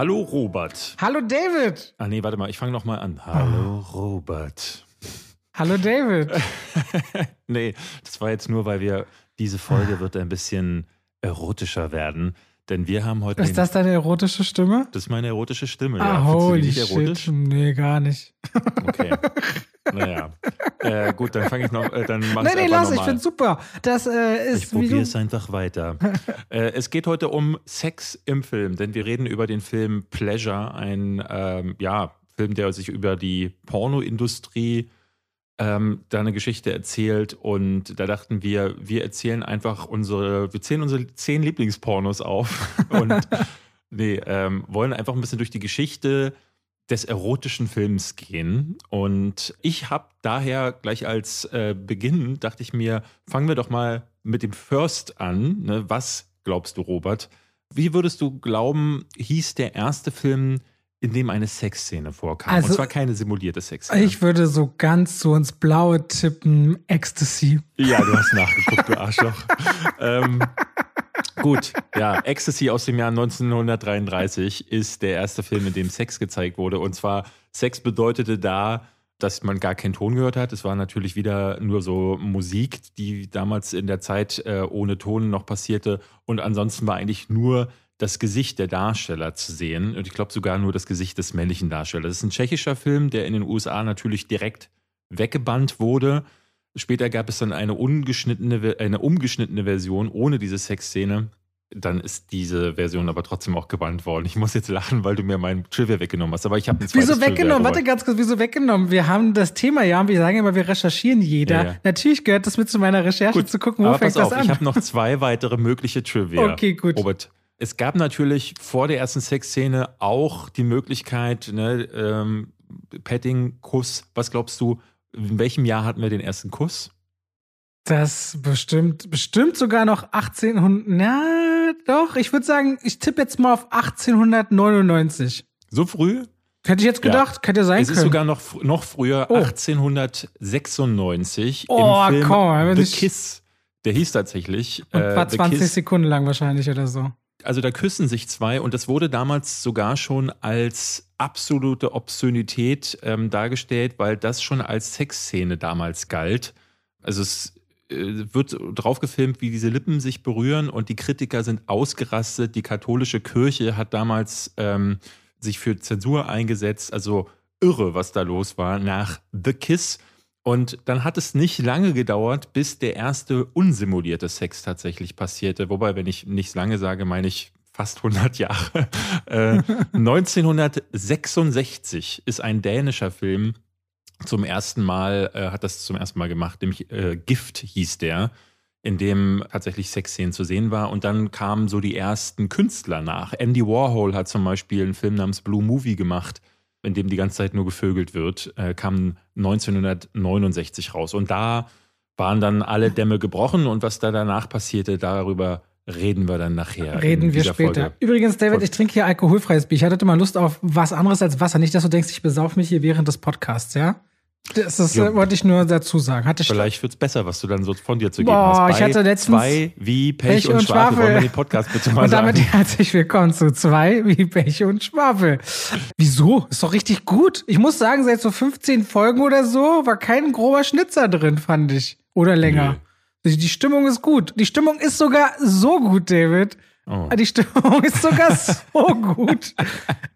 Hallo Robert. Hallo David. Ah nee, warte mal, ich fange noch mal an. Hallo Robert. Hallo David. nee, das war jetzt nur, weil wir diese Folge wird ein bisschen erotischer werden, denn wir haben heute Ist das deine erotische Stimme? Das ist meine erotische Stimme. Ah, ja. Holy nicht erotisch? shit. Nee, gar nicht. Okay. Naja. Äh, gut, dann fange ich noch, äh, dann mach Nee, ich nee, lass, ich find's super. Das äh, Ich ist du. probiere es einfach weiter. äh, es geht heute um Sex im Film, denn wir reden über den Film Pleasure, ein ähm, ja, Film, der sich über die Pornoindustrie ähm, da eine Geschichte erzählt. Und da dachten wir, wir erzählen einfach unsere, wir zählen unsere zehn Lieblingspornos auf und nee, ähm, wollen einfach ein bisschen durch die Geschichte des erotischen Films gehen. Und ich habe daher gleich als äh, Beginn, dachte ich mir, fangen wir doch mal mit dem First an. Ne? Was glaubst du, Robert? Wie würdest du glauben, hieß der erste Film, in dem eine Sexszene vorkam? Also- Und zwar keine simulierte Sexszene. Ich würde so ganz so ins Blaue tippen, Ecstasy. ja, du hast nachgeguckt, du Arschloch. ähm, gut, ja, Ecstasy aus dem Jahr 1933 ist der erste Film, in dem Sex gezeigt wurde. Und zwar, Sex bedeutete da, dass man gar keinen Ton gehört hat. Es war natürlich wieder nur so Musik, die damals in der Zeit äh, ohne Ton noch passierte. Und ansonsten war eigentlich nur das Gesicht der Darsteller zu sehen. Und ich glaube sogar nur das Gesicht des männlichen Darstellers. Das ist ein tschechischer Film, der in den USA natürlich direkt weggebannt wurde. Später gab es dann eine ungeschnittene, eine umgeschnittene Version ohne diese Sexszene. Dann ist diese Version aber trotzdem auch gebannt worden. Ich muss jetzt lachen, weil du mir meinen Trivia weggenommen hast. Aber ich habe ein Wieso weggenommen? Warte ganz kurz, wieso weggenommen? Wir haben das Thema ja, wir sagen immer, wir recherchieren jeder. Ja, ja. Natürlich gehört das mit zu meiner Recherche zu gucken, wo fängt pass auf, das an. ich habe noch zwei weitere mögliche Trivia. Okay, gut. Robert, es gab natürlich vor der ersten Sexszene auch die Möglichkeit, ne, ähm, Petting, Kuss. Was glaubst du, in welchem Jahr hatten wir den ersten Kuss? Das bestimmt, bestimmt sogar noch 1800, na doch, ich würde sagen, ich tippe jetzt mal auf 1899. So früh? Hätte ich jetzt Ja. gedacht, könnte sein Es ist können. sogar noch, noch früher, Oh. 1896, Oh, im Film komm, The Kiss. Der hieß tatsächlich Und äh, war The 20 Kiss. Sekunden lang wahrscheinlich oder so. Also da küssen sich zwei und das wurde damals sogar schon als absolute Obszönität ähm, dargestellt, weil das schon als Sexszene damals galt. Also es äh, wird drauf gefilmt, wie diese Lippen sich berühren und die Kritiker sind ausgerastet. Die katholische Kirche hat damals ähm, sich für Zensur eingesetzt. Also irre, was da los war nach The Kiss. Und dann hat es nicht lange gedauert, bis der erste unsimulierte Sex tatsächlich passierte. Wobei, wenn ich nicht lange sage, meine ich fast 100 Jahre. Äh, 1966 ist ein dänischer Film zum ersten Mal, äh, hat das zum ersten Mal gemacht, nämlich äh, Gift hieß der, in dem tatsächlich Sexszenen zu sehen war. Und dann kamen so die ersten Künstler nach. Andy Warhol hat zum Beispiel einen Film namens Blue Movie gemacht, in dem die ganze Zeit nur gevögelt wird, äh, kam 1969 raus. Und da waren dann alle Dämme gebrochen und was da danach passierte, darüber reden wir dann nachher. Reden wir später. Folge. Übrigens, David, ich trinke hier alkoholfreies Bier. Ich hatte mal Lust auf was anderes als Wasser. Nicht, dass du denkst, ich besauf mich hier während des Podcasts, ja? Das ist, Ja. äh, wollte ich nur dazu sagen. Hatte ich Vielleicht wird es besser, was du dann so von dir zu geben Boah, hast. ich hatte letztens zwei wie Pech, Pech und, und Schwafel. Schwafel. Wollen wir den Podcast bitte mal Und damit sagen? herzlich willkommen zu zwei wie Pech und Schwafel. Wieso? Ist doch richtig gut. Ich muss sagen, seit so 15 Folgen oder so war kein grober Schnitzer drin, fand ich. Oder länger. Die die Stimmung ist gut. Die Stimmung ist sogar so gut, David. Oh. Die Stimmung ist sogar so gut,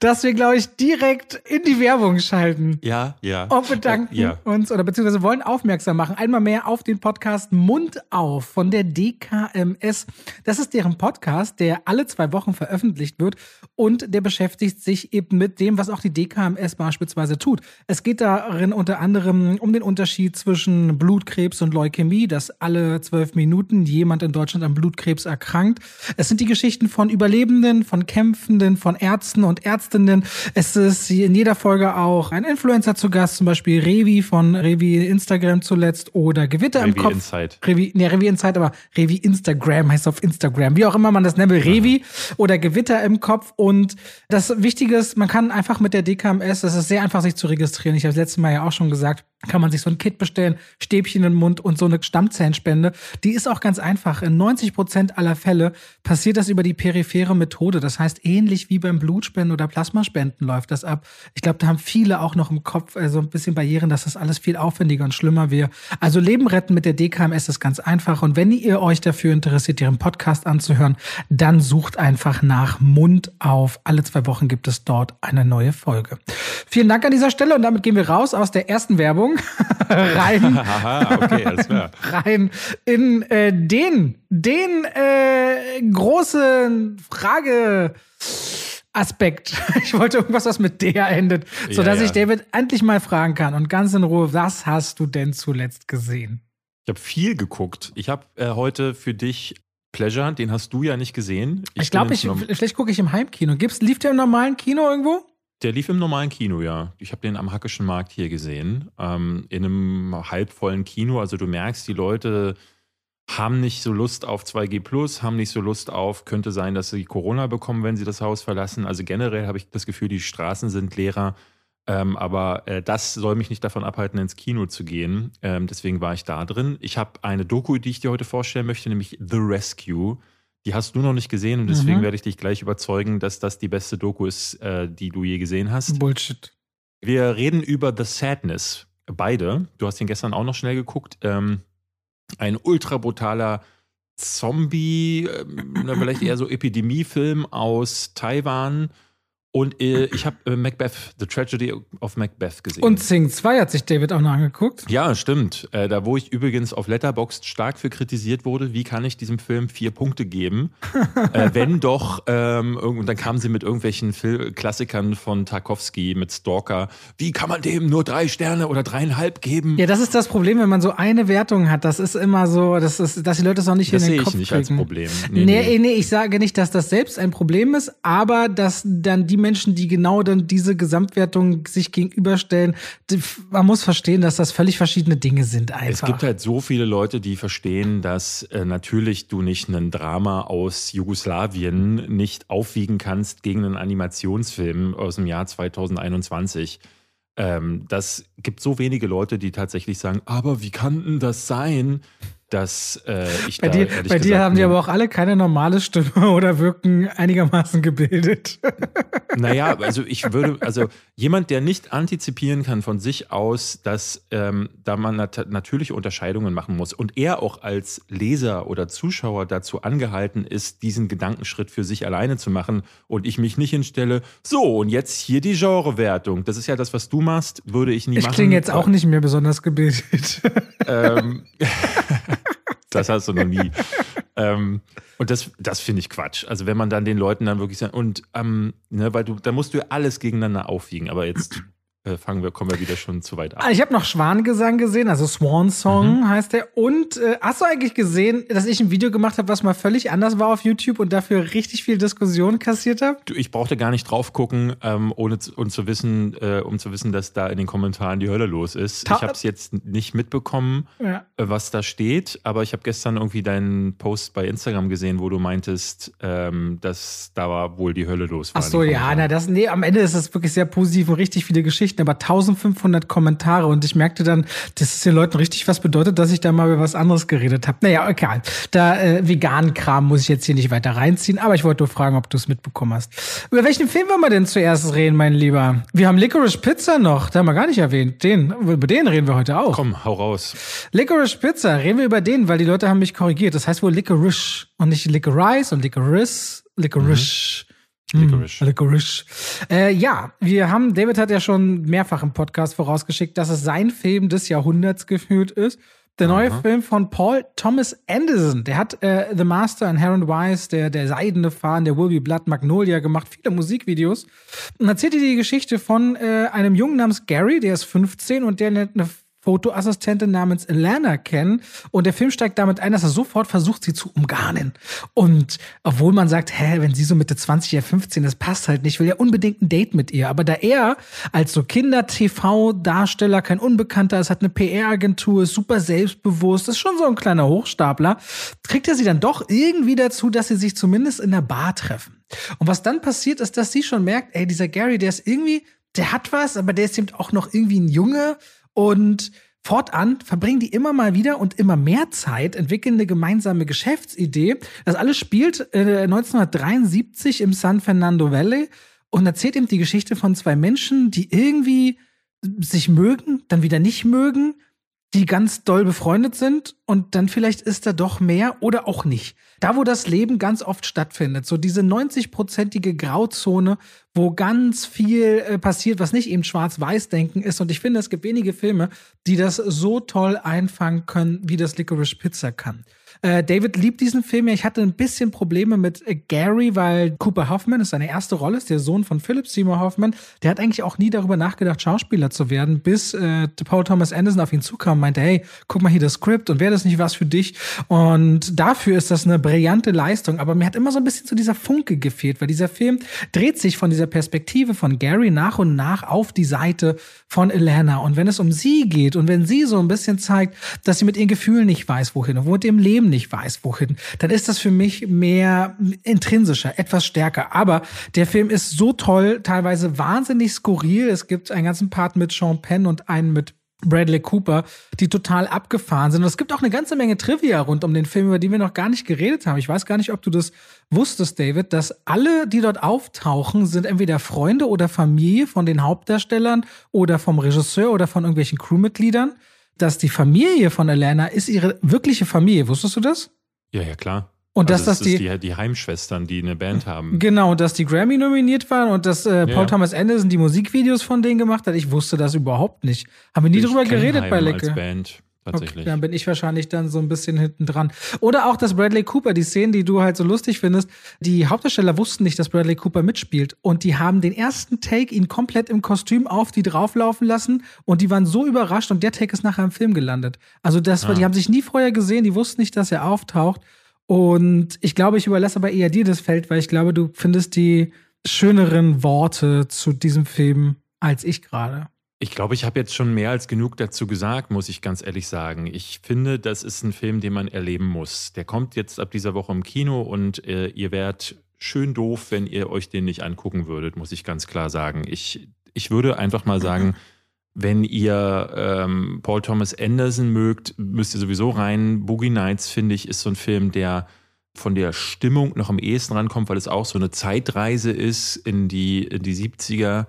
dass wir, glaube ich, direkt in die Werbung schalten. Ja, ja. Und bedanken Äh, ja. uns oder beziehungsweise wollen aufmerksam machen, einmal mehr auf den Podcast Mund auf von der DKMS. Das ist deren Podcast, der alle zwei Wochen veröffentlicht wird und der beschäftigt sich eben mit dem, was auch die DKMS beispielsweise tut. Es geht darin unter anderem um den Unterschied zwischen Blutkrebs und Leukämie, dass alle zwölf Minuten jemand in Deutschland an Blutkrebs erkrankt. Es sind die Geschichten von Überlebenden, von Kämpfenden, von Ärzten und Ärztinnen. Es ist in jeder Folge auch ein Influencer zu Gast, zum Beispiel Revi von Revi Instagram zuletzt oder Gewitter im Revi Kopf. Insight. Revi, nee, Revi Insight, aber Revi Instagram heißt auf Instagram. Wie auch immer man das nennt, Revi oder Gewitter im Kopf. Und das Wichtige ist, man kann einfach mit der DKMS, es ist sehr einfach, sich zu registrieren. Ich habe das letzte Mal ja auch schon gesagt, kann man sich so ein Kit bestellen, Stäbchen in den Mund und so eine Stammzellenspende. Die ist auch ganz einfach. In 90 Prozent aller Fälle passiert das das über die periphere Methode. Das heißt, ähnlich wie beim Blutspenden oder Plasmaspenden läuft das ab. Ich glaube, da haben viele auch noch im Kopf äh, so ein bisschen Barrieren, dass das alles viel aufwendiger und schlimmer wäre. Also Leben retten mit der DKMS ist ganz einfach. Und wenn ihr euch dafür interessiert, ihren Podcast anzuhören, dann sucht einfach nach Mund auf. Alle zwei Wochen gibt es dort eine neue Folge. Vielen Dank an dieser Stelle und damit gehen wir raus aus der ersten Werbung rein, okay, rein in äh, den, den äh, großen Frage. Aspekt. Ich wollte irgendwas, was mit der endet, sodass ja. ich David endlich mal fragen kann und ganz in Ruhe, was hast du denn zuletzt gesehen? Ich habe viel geguckt. Ich habe äh, heute für dich Pleasure, den hast du ja nicht gesehen. Ich, glaube, ich, vielleicht gucke ich im Heimkino. Gibt's, lief der im normalen Kino irgendwo? Der lief im normalen Kino, ja. Ich habe den am Hackischen Markt hier gesehen. Ähm, in einem halbvollen Kino. Also du merkst, die Leute haben nicht so Lust auf 2G Plus, haben nicht so Lust auf, könnte sein, dass sie Corona bekommen, wenn sie das Haus verlassen. Also generell habe ich das Gefühl, die Straßen sind leerer. Ähm, aber äh, das soll mich nicht davon abhalten, ins Kino zu gehen. Ähm, deswegen war ich da drin. Ich habe eine Doku, die ich dir heute vorstellen möchte, nämlich The Rescue. Die hast du noch nicht gesehen und deswegen Mhm. werde ich dich gleich überzeugen, dass das die beste Doku ist, äh, die du je gesehen hast. Bullshit. Wir reden über The Sadness. Beide. Du hast ihn gestern auch noch schnell geguckt. Ähm, ein ultra brutaler Zombie, na, vielleicht eher so Epidemiefilm aus Taiwan. Und äh, ich habe äh, Macbeth, The Tragedy of Macbeth gesehen. Und Sing 2 hat sich David auch noch angeguckt. ja, stimmt. Äh, da, wo ich übrigens auf Letterboxd stark für kritisiert wurde, wie kann ich diesem Film vier Punkte geben? äh, wenn doch, ähm, und dann kamen sie mit irgendwelchen Fil Klassikern von Tarkovsky, mit Stalker. Wie kann man dem nur drei Sterne oder dreieinhalb geben? Ja, das ist das Problem, wenn man so eine Wertung hat. Das ist immer so, das ist, dass die Leute es auch nicht das in sehe den ich Kopf nicht kriegen. als Problem. Nee, nee, nee, ich sage nicht, dass das selbst ein Problem ist, aber dass dann die Menschen, die genau dann diese Gesamtwertung sich gegenüberstellen, man muss verstehen, dass das völlig verschiedene Dinge sind Es einfach. gibt halt so viele Leute, die verstehen, dass äh, natürlich du nicht ein Drama aus Jugoslawien nicht aufwiegen kannst gegen einen Animationsfilm aus dem Jahr 2021. Ähm, das gibt so wenige Leute, die tatsächlich sagen, aber wie kann denn das sein, dass äh, ich bei da dir, bei dir haben die aber auch alle keine normale Stimme oder wirken einigermaßen gebildet. Naja, also ich würde, also jemand, der nicht antizipieren kann von sich aus, dass ähm, da man nat natürliche Unterscheidungen machen muss und er auch als Leser oder Zuschauer dazu angehalten ist, diesen Gedankenschritt für sich alleine zu machen und ich mich nicht hinstelle, so und jetzt hier die Genrewertung. Das ist ja das, was du machst, würde ich nie Ich machen. klinge jetzt auch nicht mehr besonders gebildet. Ähm, das hast du noch nie. ähm, und das, das finde ich Quatsch. Also wenn man dann den Leuten dann wirklich sagt, und ähm, ne, weil du, da musst du ja alles gegeneinander aufwiegen. Aber jetzt fangen wir, kommen wir wieder schon zu weit ab. Ah, Ich habe noch Schwanengesang gesehen, also Swan Song Mhm. heißt der. Und äh, hast du eigentlich gesehen, dass ich ein Video gemacht habe, was mal völlig anders war auf YouTube und dafür richtig viel Diskussion kassiert habe? Ich brauchte gar nicht drauf gucken, ähm, ohne zu, und zu wissen, äh, um zu wissen, dass da in den Kommentaren die Hölle los ist. Ta- ich habe es jetzt nicht mitbekommen, Ja. äh, was da steht, aber ich habe gestern irgendwie deinen Post bei Instagram gesehen, wo du meintest, ähm, dass da war wohl die Hölle los. war Ach so, ja, na das, nee, am Ende ist es wirklich sehr positiv und richtig viele Geschichten, aber 1500 Kommentare und ich merkte dann, dass es den Leuten richtig was bedeutet, dass ich da mal über was anderes geredet habe. Naja, egal. Da äh, veganen Kram muss ich jetzt hier nicht weiter reinziehen, aber ich wollte nur fragen, ob du es mitbekommen hast. Über welchen Film wollen wir denn zuerst reden, mein Lieber? Wir haben Licorice Pizza noch, da haben wir gar nicht erwähnt. Den, über den reden wir heute auch. Komm, hau raus. Licorice Pizza, reden wir über den, weil die Leute haben mich korrigiert. Das heißt wohl Licorice und nicht Licorice und Licorice, Licorice. Licorice. Hm, Licorice. Äh, ja, wir haben, David hat ja schon mehrfach im Podcast vorausgeschickt, dass es sein Film des Jahrhunderts gefühlt ist. Der neue Aha. Film von Paul Thomas Anderson, der hat äh, The Master, Inherent Wise, der, der Seidene Fahren, der Will Be Blood, Magnolia gemacht, viele Musikvideos. Und erzählt dir die Geschichte von äh, einem Jungen namens Gary, der ist 15 und der lernt eine Fotoassistentin namens Alana kennen. Und der Film steigt damit ein, dass er sofort versucht, sie zu umgarnen. Und obwohl man sagt, hä, wenn sie so Mitte 20 oder 15, das passt halt nicht, will er unbedingt ein Date mit ihr. Aber da er als so Kinder-TV-Darsteller kein Unbekannter ist, hat eine PR-Agentur, ist super selbstbewusst, ist schon so ein kleiner Hochstapler, kriegt er sie dann doch irgendwie dazu, dass sie sich zumindest in der Bar treffen. Und was dann passiert, ist, dass sie schon merkt, ey, dieser Gary, der ist irgendwie, der hat was, aber der ist eben auch noch irgendwie ein Junge und Fortan verbringen die immer mal wieder und immer mehr Zeit, entwickeln eine gemeinsame Geschäftsidee. Das alles spielt äh, 1973 im San Fernando Valley und erzählt eben die Geschichte von zwei Menschen, die irgendwie sich mögen, dann wieder nicht mögen, die ganz doll befreundet sind und dann vielleicht ist da doch mehr oder auch nicht. Da, wo das Leben ganz oft stattfindet, so diese 90-prozentige Grauzone, wo ganz viel äh, passiert, was nicht eben Schwarz-Weiß-Denken ist. Und ich finde, es gibt wenige Filme, die das so toll einfangen können, wie das Licorice Pizza kann. Äh, David liebt diesen Film. Ich hatte ein bisschen Probleme mit äh, Gary, weil Cooper Hoffman ist seine erste Rolle, ist der Sohn von Philip Seymour Hoffman. Der hat eigentlich auch nie darüber nachgedacht, Schauspieler zu werden, bis äh, Paul Thomas Anderson auf ihn zukam und meinte, hey, guck mal hier das Skript und wäre das nicht was für dich? Und dafür ist das eine brillante Leistung. Aber mir hat immer so ein bisschen so dieser Funke gefehlt, weil dieser Film dreht sich von dieser Perspektive von Gary nach und nach auf die Seite von Elena. Und wenn es um sie geht und wenn sie so ein bisschen zeigt, dass sie mit ihren Gefühlen nicht weiß, wohin und wo mit ihrem Leben nicht weiß, wohin, dann ist das für mich mehr intrinsischer, etwas stärker. Aber der Film ist so toll, teilweise wahnsinnig skurril. Es gibt einen ganzen Part mit Sean Penn und einen mit Bradley Cooper, die total abgefahren sind. Und es gibt auch eine ganze Menge Trivia rund um den Film, über die wir noch gar nicht geredet haben. Ich weiß gar nicht, ob du das wusstest, David, dass alle, die dort auftauchen, sind entweder Freunde oder Familie von den Hauptdarstellern oder vom Regisseur oder von irgendwelchen Crewmitgliedern dass die Familie von Alana ist ihre wirkliche Familie. Wusstest du das? Ja, ja, klar. Und also dass das die, die, die Heimschwestern, die eine Band haben. Genau, dass die Grammy nominiert waren und dass äh, Paul ja. Thomas Anderson die Musikvideos von denen gemacht hat. Ich wusste das überhaupt nicht. Haben wir nie ich drüber geredet Heim bei Lecke. Als Band. Tatsächlich. Okay, dann bin ich wahrscheinlich dann so ein bisschen hinten dran. Oder auch, dass Bradley Cooper, die Szenen, die du halt so lustig findest, die Hauptdarsteller wussten nicht, dass Bradley Cooper mitspielt. Und die haben den ersten Take ihn komplett im Kostüm auf die drauflaufen lassen. Und die waren so überrascht und der Take ist nachher im Film gelandet. Also das, ah. die haben sich nie vorher gesehen, die wussten nicht, dass er auftaucht. Und ich glaube, ich überlasse aber eher dir das Feld, weil ich glaube, du findest die schöneren Worte zu diesem Film als ich gerade. Ich glaube, ich habe jetzt schon mehr als genug dazu gesagt, muss ich ganz ehrlich sagen. Ich finde, das ist ein Film, den man erleben muss. Der kommt jetzt ab dieser Woche im Kino und äh, ihr wärt schön doof, wenn ihr euch den nicht angucken würdet, muss ich ganz klar sagen. Ich, ich würde einfach mal sagen, wenn ihr ähm, Paul Thomas Anderson mögt, müsst ihr sowieso rein. Boogie Nights, finde ich, ist so ein Film, der von der Stimmung noch am ehesten rankommt, weil es auch so eine Zeitreise ist in die, in die 70er.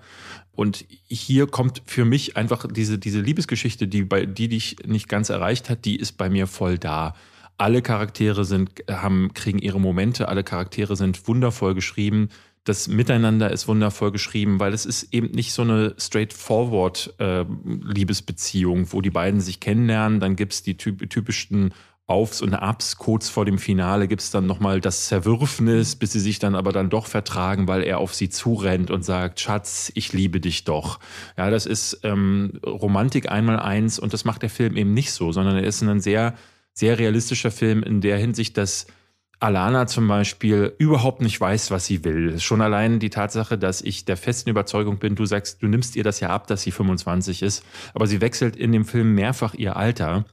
Und hier kommt für mich einfach diese, diese Liebesgeschichte, die, bei, die dich nicht ganz erreicht hat, die ist bei mir voll da. Alle Charaktere sind, haben, kriegen ihre Momente, alle Charaktere sind wundervoll geschrieben. Das Miteinander ist wundervoll geschrieben, weil es ist eben nicht so eine straightforward äh, Liebesbeziehung, wo die beiden sich kennenlernen, dann gibt's die typ typischen Aufs und Abs. Kurz vor dem Finale gibt es dann nochmal das Zerwürfnis, bis sie sich dann aber dann doch vertragen, weil er auf sie zurennt und sagt, Schatz, ich liebe dich doch. Ja, das ist ähm, Romantik einmal eins und das macht der Film eben nicht so, sondern er ist ein sehr, sehr realistischer Film in der Hinsicht, dass Alana zum Beispiel überhaupt nicht weiß, was sie will. Schon allein die Tatsache, dass ich der festen Überzeugung bin, du sagst, du nimmst ihr das ja ab, dass sie 25 ist, aber sie wechselt in dem Film mehrfach ihr Alter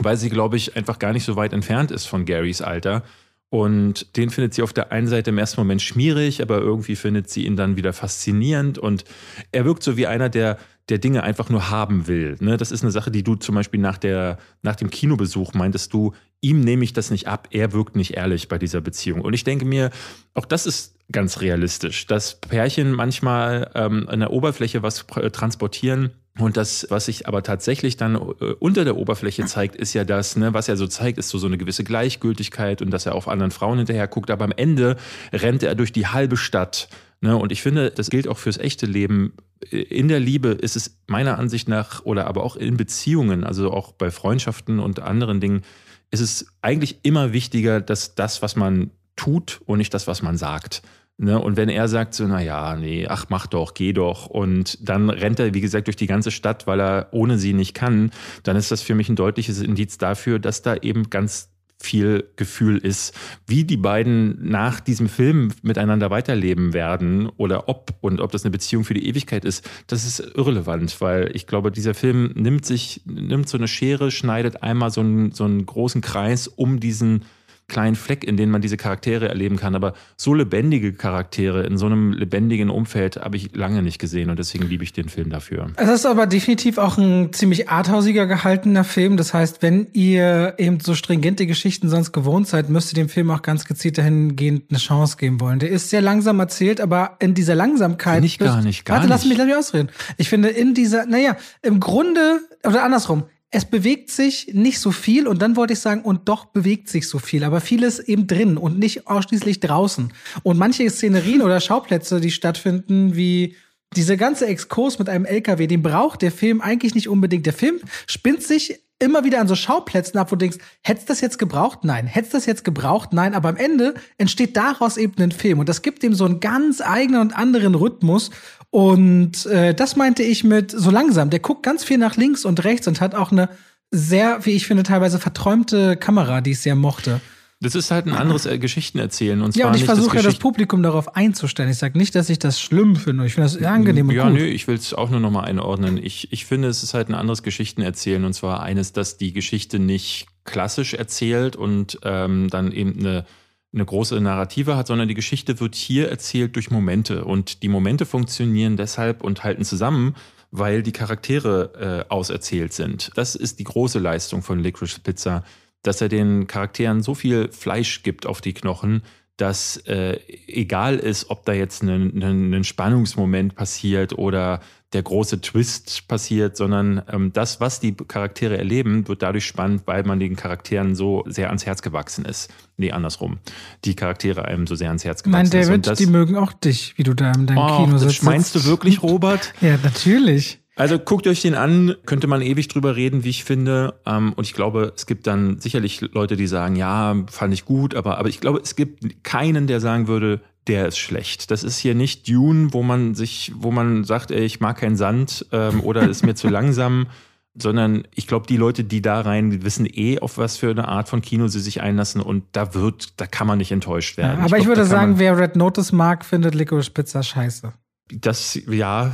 weil sie, glaube ich, einfach gar nicht so weit entfernt ist von Garys Alter. Und den findet sie auf der einen Seite im ersten Moment schmierig, aber irgendwie findet sie ihn dann wieder faszinierend. Und er wirkt so wie einer, der, der Dinge einfach nur haben will. Ne? Das ist eine Sache, die du zum Beispiel nach, der, nach dem Kinobesuch meintest du, ihm nehme ich das nicht ab, er wirkt nicht ehrlich bei dieser Beziehung. Und ich denke mir, auch das ist ganz realistisch, dass Pärchen manchmal ähm, an der Oberfläche was transportieren, und das, was sich aber tatsächlich dann äh, unter der Oberfläche zeigt, ist ja das, ne, was er so zeigt, ist so, so eine gewisse Gleichgültigkeit und dass er auf anderen Frauen hinterher guckt. Aber am Ende rennt er durch die halbe Stadt. Ne? Und ich finde, das gilt auch fürs echte Leben. In der Liebe ist es meiner Ansicht nach oder aber auch in Beziehungen, also auch bei Freundschaften und anderen Dingen, ist es eigentlich immer wichtiger, dass das, was man tut und nicht das, was man sagt. Ne? Und wenn er sagt so, na ja, nee, ach, mach doch, geh doch. Und dann rennt er, wie gesagt, durch die ganze Stadt, weil er ohne sie nicht kann, dann ist das für mich ein deutliches Indiz dafür, dass da eben ganz viel Gefühl ist, wie die beiden nach diesem Film miteinander weiterleben werden oder ob und ob das eine Beziehung für die Ewigkeit ist, das ist irrelevant, weil ich glaube, dieser Film nimmt sich, nimmt so eine Schere, schneidet einmal so einen, so einen großen Kreis um diesen kleinen Fleck, in dem man diese Charaktere erleben kann. Aber so lebendige Charaktere in so einem lebendigen Umfeld habe ich lange nicht gesehen und deswegen liebe ich den Film dafür. Es ist aber definitiv auch ein ziemlich arthausiger gehaltener Film. Das heißt, wenn ihr eben so stringente Geschichten sonst gewohnt seid, müsst ihr dem Film auch ganz gezielt dahingehend eine Chance geben wollen. Der ist sehr langsam erzählt, aber in dieser Langsamkeit. Nicht gar nicht, gar warte, nicht. lass mich, lass mich ausreden. Ich finde, in dieser, naja, im Grunde, oder andersrum, es bewegt sich nicht so viel und dann wollte ich sagen, und doch bewegt sich so viel, aber vieles eben drin und nicht ausschließlich draußen. Und manche Szenerien oder Schauplätze, die stattfinden, wie diese ganze Exkurs mit einem LKW, den braucht der Film eigentlich nicht unbedingt. Der Film spinnt sich immer wieder an so Schauplätzen ab, wo du denkst, hättest das jetzt gebraucht? Nein. Hättest das jetzt gebraucht? Nein. Aber am Ende entsteht daraus eben ein Film. Und das gibt ihm so einen ganz eigenen und anderen Rhythmus. Und äh, das meinte ich mit so langsam. Der guckt ganz viel nach links und rechts und hat auch eine sehr, wie ich finde, teilweise verträumte Kamera, die ich sehr mochte. Das ist halt ein anderes äh, Geschichtenerzählen. Und zwar Ja, und ich das versuche ja das Publikum darauf einzustellen. Ich sage nicht, dass ich das schlimm finde. Ich finde das angenehm und Ja, gut. nö, ich will es auch nur nochmal einordnen. Ich, ich finde, es ist halt ein anderes Geschichtenerzählen. Und zwar eines, dass die Geschichte nicht klassisch erzählt und ähm, dann eben eine, eine große Narrative hat, sondern die Geschichte wird hier erzählt durch Momente. Und die Momente funktionieren deshalb und halten zusammen, weil die Charaktere äh, auserzählt sind. Das ist die große Leistung von Licorice Pizza, dass er den Charakteren so viel Fleisch gibt auf die Knochen, dass äh, egal ist, ob da jetzt ein, ein, ein Spannungsmoment passiert oder der große Twist passiert, sondern ähm, das, was die Charaktere erleben, wird dadurch spannend, weil man den Charakteren so sehr ans Herz gewachsen ist. Nee, andersrum. Die Charaktere einem so sehr ans Herz gewachsen ist. Und David, das, die mögen auch dich, wie du da in deinem oh, Kino das sitzt. meinst du wirklich, Robert? Ja, natürlich. Also guckt euch den an, könnte man ewig drüber reden, wie ich finde. Ähm, und ich glaube, es gibt dann sicherlich Leute, die sagen, ja, fand ich gut, aber, aber ich glaube, es gibt keinen, der sagen würde, der ist schlecht. Das ist hier nicht Dune, wo man sich, wo man sagt, ey, ich mag keinen Sand ähm, oder ist mir zu langsam, sondern ich glaube, die Leute, die da rein, wissen eh, auf was für eine Art von Kino sie sich einlassen und da wird, da kann man nicht enttäuscht Ja, werden. aber ich, glaub, würde da kann sagen, wer Red Notice mag, findet Licorice Pizza scheiße. Das, ja,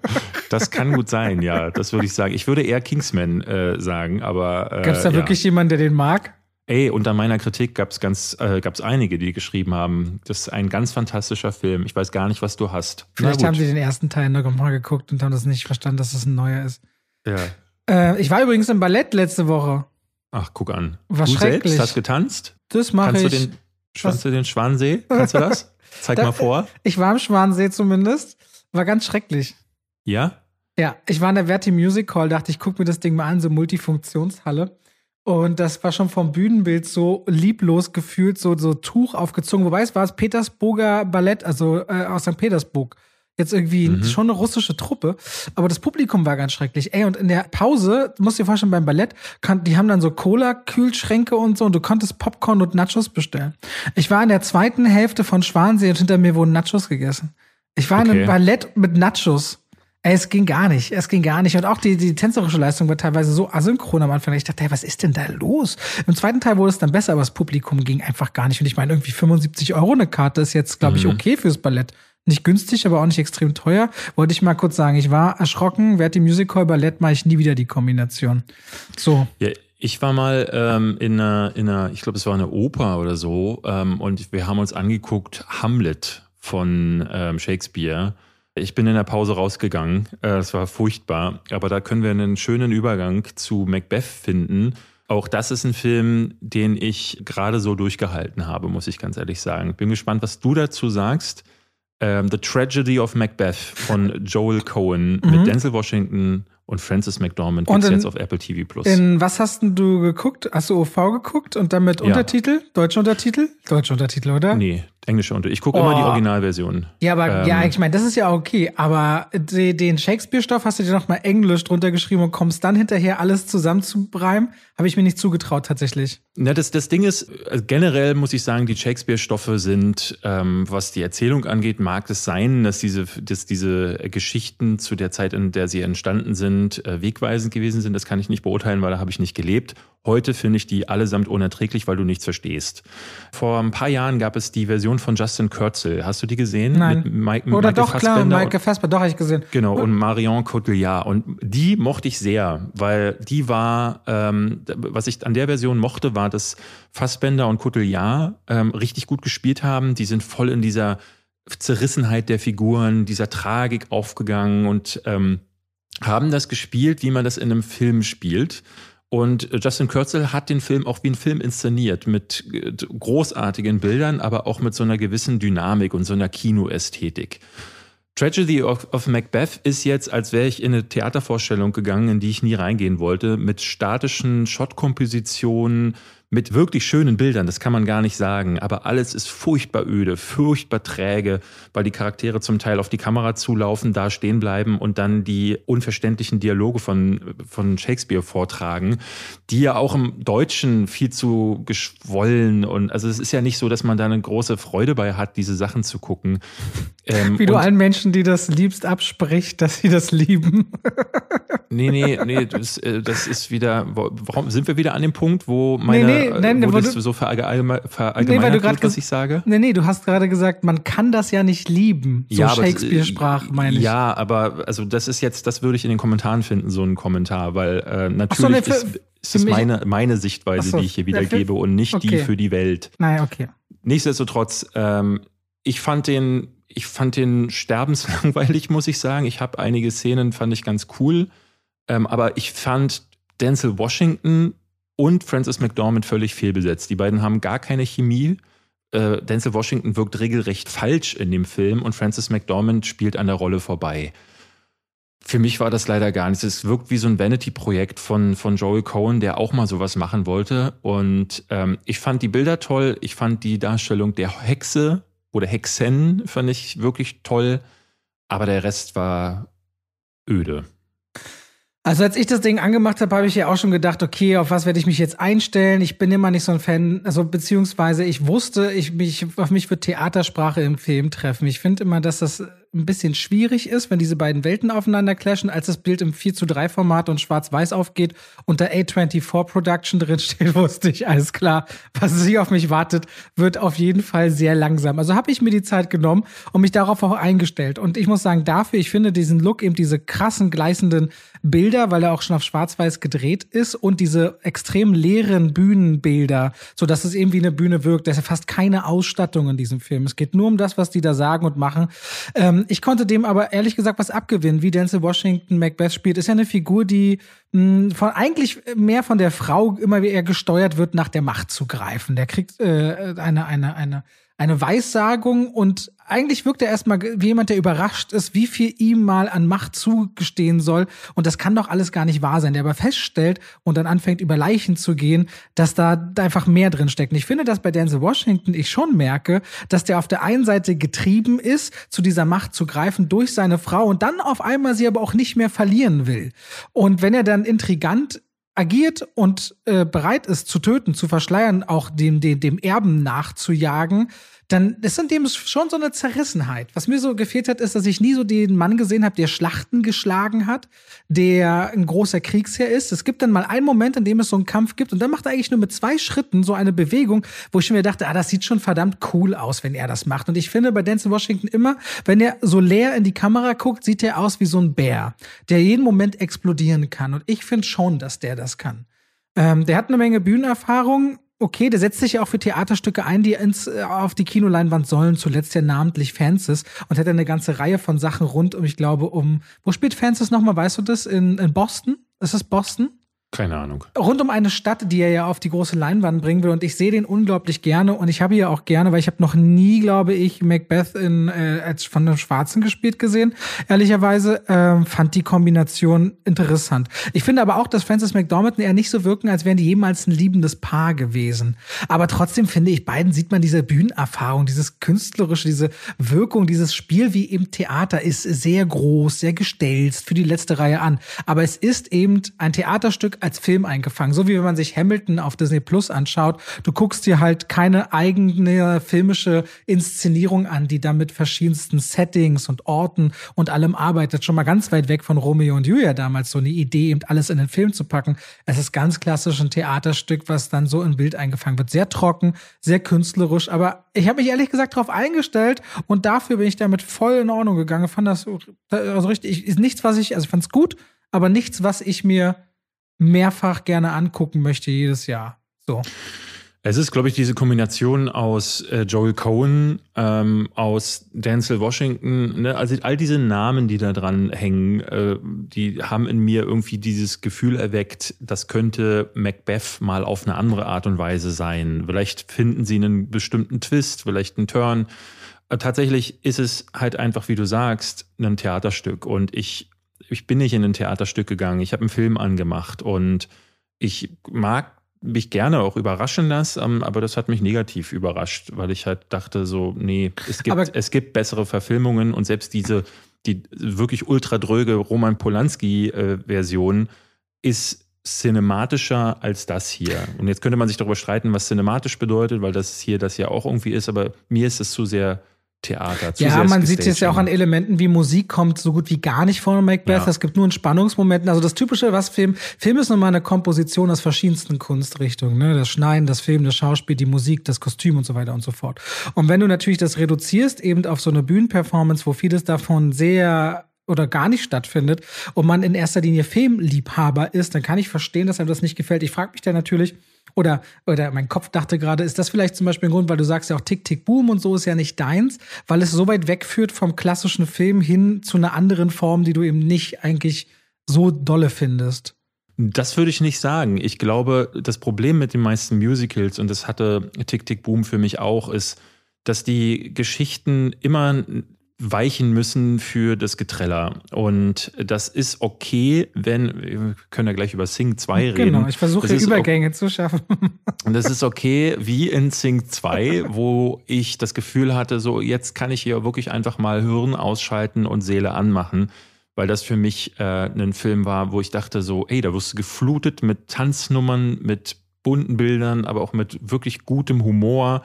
das kann gut sein, ja, das würde ich sagen. Ich würde eher Kingsman äh, sagen, aber. Äh, Gab es da ja. wirklich jemanden, der den mag? Ey, unter meiner Kritik gab es ganz, äh, gab's einige, die geschrieben haben, das ist ein ganz fantastischer Film. Ich weiß gar nicht, was du hast. Vielleicht haben sie den ersten Teil noch mal geguckt und haben das nicht verstanden, dass das ein neuer ist. Ja. Äh, ich war übrigens im Ballett letzte Woche. Ach, guck an. War du schrecklich. selbst hast getanzt? Das mache ich. du den, kannst du den Schwansee? Kannst du das? Zeig Da- mal vor. Ich war im Schwansee zumindest. War ganz schrecklich. Ja? Ja, ich war in der Verti Music Hall, dachte ich, guck mir das Ding mal an, so Multifunktionshalle. Und das war schon vom Bühnenbild so lieblos gefühlt, so, so Tuch aufgezogen. Wobei es war das Petersburger Ballett, also äh, aus St. Petersburg. Jetzt irgendwie Mhm. schon eine russische Truppe. Aber das Publikum war ganz schrecklich. Ey, und in der Pause, du musst dir vorstellen, beim Ballett, die haben dann so Cola-Kühlschränke und so und du konntest Popcorn und Nachos bestellen. Ich war in der zweiten Hälfte von Schwansee und hinter mir wurden Nachos gegessen. Ich war in Okay. einem Ballett mit Nachos. Es ging gar nicht. Es ging gar nicht. Und auch die, die tänzerische Leistung war teilweise so asynchron am Anfang. Ich dachte, hey, was ist denn da los? Im zweiten Teil wurde es dann besser, aber das Publikum ging einfach gar nicht. Und ich meine, irgendwie 75 Euro eine Karte ist jetzt, glaube ich, Mhm. okay fürs Ballett. Nicht günstig, aber auch nicht extrem teuer. Wollte ich mal kurz sagen. Ich war erschrocken. Wer hat die Musical Ballett, mache ich nie wieder die Kombination. So. Ja, ich war mal ähm, in einer, in einer, ich glaube, es war eine Oper oder so, ähm, und wir haben uns angeguckt Hamlet von ähm, Shakespeare. Ich bin in der Pause rausgegangen. Äh, Es war furchtbar, aber da können wir einen schönen Übergang zu Macbeth finden. Auch das ist ein Film, den ich gerade so durchgehalten habe, muss ich ganz ehrlich sagen. Bin gespannt, was du dazu sagst. Ähm, The Tragedy of Macbeth von Joel Cohen Mhm. mit Denzel Washington und Francis McDormand gibt's in- jetzt auf Apple TV Plus. In was hast du geguckt? Hast du OV geguckt und dann mit Ja. Untertitel? Deutsche Untertitel? Deutsche Untertitel, oder? Nee, englische Unter. Ich gucke immer die Oh. Originalversion. Ja, aber Ähm, ja, ich meine, das ist ja okay. Aber die, den Shakespeare-Stoff hast du dir noch mal Englisch drunter geschrieben und kommst dann hinterher alles zusammenzureimen? Habe ich mir nicht zugetraut tatsächlich. Na, das, das Ding ist, äh, generell muss ich sagen, die Shakespeare-Stoffe sind, ähm, was die Erzählung angeht, mag es sein, dass diese, dass diese Geschichten zu der Zeit, in der sie entstanden sind, äh, wegweisend gewesen sind. Das kann ich nicht beurteilen, weil da habe ich nicht gelebt. Heute finde ich die allesamt unerträglich, weil du nichts verstehst. Vor ein paar Jahren gab es die Version von Justin Kurzel. Hast du die gesehen? Nein. Mit Mike, Oder Michael doch, klar, Fassbender Michael Fassbender, doch, habe ich gesehen. Genau, und Marion Cotillard. Und die mochte ich sehr, weil die war, ähm, was ich an der Version mochte, war, dass Fassbender und Cotillard ähm, richtig gut gespielt haben. Die sind voll in dieser Zerrissenheit der Figuren, dieser Tragik aufgegangen und ähm, haben das gespielt, wie man das in einem Film spielt. Und Justin Kurzel hat den Film auch wie ein Film inszeniert, mit äh, großartigen Bildern, aber auch mit so einer gewissen Dynamik und so einer Kinoästhetik. Tragedy of, of Macbeth ist jetzt, als wäre ich in eine Theatervorstellung gegangen, in die ich nie reingehen wollte, mit statischen Shotkompositionen, mit wirklich schönen Bildern, das kann man gar nicht sagen, aber alles ist furchtbar öde, furchtbar träge, weil die Charaktere zum Teil auf die Kamera zulaufen, da stehen bleiben und dann die unverständlichen Dialoge von, von Shakespeare vortragen, die ja auch im Deutschen viel zu geschwollen und also es ist ja nicht so, dass man da eine große Freude bei hat, diese Sachen zu gucken. Ähm, Wie du allen Menschen, die das liebst, absprichst, dass sie das lieben. nee, nee, nee, das, äh, das ist wieder, warum sind wir wieder an dem Punkt, wo meine nee, nee, nein, wo wo das du, so verallgemeinert nee, weil du wird, was ich sage? Nee, nee, du hast gerade gesagt, man kann das ja nicht lieben. So ja, aber- Shakespeare-Sprach, meine ich. Ja, aber also das ist jetzt, das würde ich in den Kommentaren finden, so ein Kommentar, weil äh, natürlich so, nee, für- ist, ist mich- meine, meine Sichtweise, so, die ich hier ja, wiedergebe und nicht die okay. für die Welt. Naja, okay. Nichtsdestotrotz, ähm, ich fand den, ich fand den sterbenslangweilig, muss ich sagen. Ich habe einige Szenen, fand ich ganz cool. Ähm, aber ich fand Denzel Washington und Francis McDormand völlig fehlbesetzt. Die beiden haben gar keine Chemie. Äh, Denzel Washington wirkt regelrecht falsch in dem Film und Francis McDormand spielt an der Rolle vorbei. Für mich war das leider gar nichts. Es wirkt wie so ein Vanity-Projekt von, von Joel Cohen, der auch mal sowas machen wollte. Und ähm, ich fand die Bilder toll. Ich fand die Darstellung der Hexe oder Hexen fand ich wirklich toll. Aber der Rest war öde. Also als ich das Ding angemacht habe, habe ich ja auch schon gedacht, okay, auf was werde ich mich jetzt einstellen? Ich bin immer nicht so ein Fan, also beziehungsweise ich wusste, ich mich auf mich wird Theatersprache im Film treffen. Ich finde immer, dass das ein bisschen schwierig ist, wenn diese beiden Welten aufeinander clashen, als das Bild im 4 zu 3 Format und schwarz-weiß aufgeht und da A24 Production drin steht, wusste ich, alles klar, was sich auf mich wartet, wird auf jeden Fall sehr langsam. Also habe ich mir die Zeit genommen und mich darauf auch eingestellt. Und ich muss sagen, dafür, ich finde diesen Look, eben diese krassen, gleißenden Bilder, weil er auch schon auf schwarz-weiß gedreht ist und diese extrem leeren Bühnenbilder, so dass es eben wie eine Bühne wirkt. Da ist ja fast keine Ausstattung in diesem Film. Es geht nur um das, was die da sagen und machen. Ähm, ich konnte dem aber ehrlich gesagt was abgewinnen, wie Denzel Washington Macbeth spielt. Ist ja eine Figur, die mh, von eigentlich mehr von der Frau immer eher gesteuert wird, nach der Macht zu greifen. Der kriegt äh, eine, eine, eine, eine Weissagung und eigentlich wirkt er erstmal wie jemand, der überrascht ist, wie viel ihm mal an Macht zugestehen soll. Und das kann doch alles gar nicht wahr sein. Der aber feststellt und dann anfängt, über Leichen zu gehen, dass da einfach mehr drin steckt. Und ich finde, dass bei Denzel Washington ich schon merke, dass der auf der einen Seite getrieben ist, zu dieser Macht zu greifen durch seine Frau und dann auf einmal sie aber auch nicht mehr verlieren will. Und wenn er dann intrigant agiert und äh, bereit ist zu töten, zu verschleiern, auch dem, dem, dem Erben nachzujagen, dann ist in dem schon so eine Zerrissenheit. Was mir so gefehlt hat, ist, dass ich nie so den Mann gesehen habe, der Schlachten geschlagen hat, der ein großer Kriegsherr ist. Es gibt dann mal einen Moment, in dem es so einen Kampf gibt und dann macht er eigentlich nur mit zwei Schritten so eine Bewegung, wo ich mir dachte, ah, das sieht schon verdammt cool aus, wenn er das macht. Und ich finde bei Denzel Washington immer, wenn er so leer in die Kamera guckt, sieht er aus wie so ein Bär, der jeden Moment explodieren kann. Und ich finde schon, dass der das kann. Ähm, der hat eine Menge Bühnenerfahrung. Okay, der setzt sich ja auch für Theaterstücke ein, die ins, äh, auf die Kinoleinwand sollen, zuletzt ja namentlich Fences und hat eine ganze Reihe von Sachen rund um, ich glaube, um, wo spielt Fences nochmal, weißt du das? In, in Boston? Ist das Boston? Keine Ahnung. rund um eine Stadt, die er ja auf die große Leinwand bringen will. Und ich sehe den unglaublich gerne. Und ich habe ihn ja auch gerne, weil ich habe noch nie, glaube ich, Macbeth in, äh, als von einem Schwarzen gespielt gesehen. Ehrlicherweise ähm, fand die Kombination interessant. Ich finde aber auch, dass Francis McDormand eher nicht so wirken, als wären die jemals ein liebendes Paar gewesen. Aber trotzdem finde ich, beiden sieht man diese Bühnenerfahrung, dieses künstlerische, diese Wirkung, dieses Spiel wie im Theater ist sehr groß, sehr gestelzt für die letzte Reihe an. Aber es ist eben ein Theaterstück als Film eingefangen. So wie wenn man sich Hamilton auf Disney Plus anschaut. Du guckst dir halt keine eigene filmische Inszenierung an, die da mit verschiedensten Settings und Orten und allem arbeitet. Schon mal ganz weit weg von Romeo und Julia damals so eine Idee, eben alles in den Film zu packen. Es ist ganz klassisch ein Theaterstück, was dann so in Bild eingefangen wird. Sehr trocken, sehr künstlerisch, aber ich habe mich ehrlich gesagt darauf eingestellt und dafür bin ich damit voll in Ordnung gegangen. Fand das also richtig, ist nichts, was ich, also fand es gut, aber nichts, was ich mir mehrfach gerne angucken möchte jedes Jahr. So. Es ist, glaube ich, diese Kombination aus äh, Joel Cohen, ähm, aus Denzel Washington, ne? also all diese Namen, die da dran hängen, äh, die haben in mir irgendwie dieses Gefühl erweckt, das könnte Macbeth mal auf eine andere Art und Weise sein. Vielleicht finden sie einen bestimmten Twist, vielleicht einen Turn. Äh, tatsächlich ist es halt einfach, wie du sagst, ein Theaterstück. Und ich, ich bin nicht in ein Theaterstück gegangen. Ich habe einen Film angemacht und ich mag mich gerne auch überraschen lasse, ähm, aber das hat mich negativ überrascht, weil ich halt dachte so, nee, es gibt, es gibt bessere Verfilmungen und selbst diese, die wirklich ultra dröge Roman Polanski-Version äh, ist cinematischer als das hier. Und jetzt könnte man sich darüber streiten, was cinematisch bedeutet, weil das hier das ja auch irgendwie ist, aber mir ist es zu sehr Theater. Ja, man sieht es ja auch an Elementen wie Musik kommt so gut wie gar nicht vor Macbeth. Ja. Es gibt nur in Spannungsmomenten. Also das Typische, was Film, Film ist nun mal eine Komposition aus verschiedensten Kunstrichtungen. Ne? Das Schneiden, das Film, das Schauspiel, die Musik, das Kostüm und so weiter und so fort. Und wenn du natürlich das reduzierst eben auf so eine Bühnenperformance, wo vieles davon sehr oder gar nicht stattfindet und man in erster Linie Filmliebhaber ist, dann kann ich verstehen, dass einem das nicht gefällt. Ich frage mich dann natürlich, oder, oder mein Kopf dachte gerade, ist das vielleicht zum Beispiel ein Grund, weil du sagst ja auch Tick, Tick, Boom und so ist ja nicht deins, weil es so weit wegführt vom klassischen Film hin zu einer anderen Form, die du eben nicht eigentlich so dolle findest. Das würde ich nicht sagen. Ich glaube, das Problem mit den meisten Musicals, und das hatte Tick, Tick, Boom für mich auch, ist, dass die Geschichten immer weichen müssen für das Getreller. Und das ist okay, wenn, wir können ja gleich über Sing 2 reden. Genau, ich versuche Übergänge zu schaffen. Und das ist okay, wie in Sing 2, wo ich das Gefühl hatte, so jetzt kann ich hier wirklich einfach mal Hirn ausschalten und Seele anmachen. Weil das für mich äh, ein Film war, wo ich dachte so, ey, da wirst du geflutet mit Tanznummern, mit bunten Bildern, aber auch mit wirklich gutem Humor.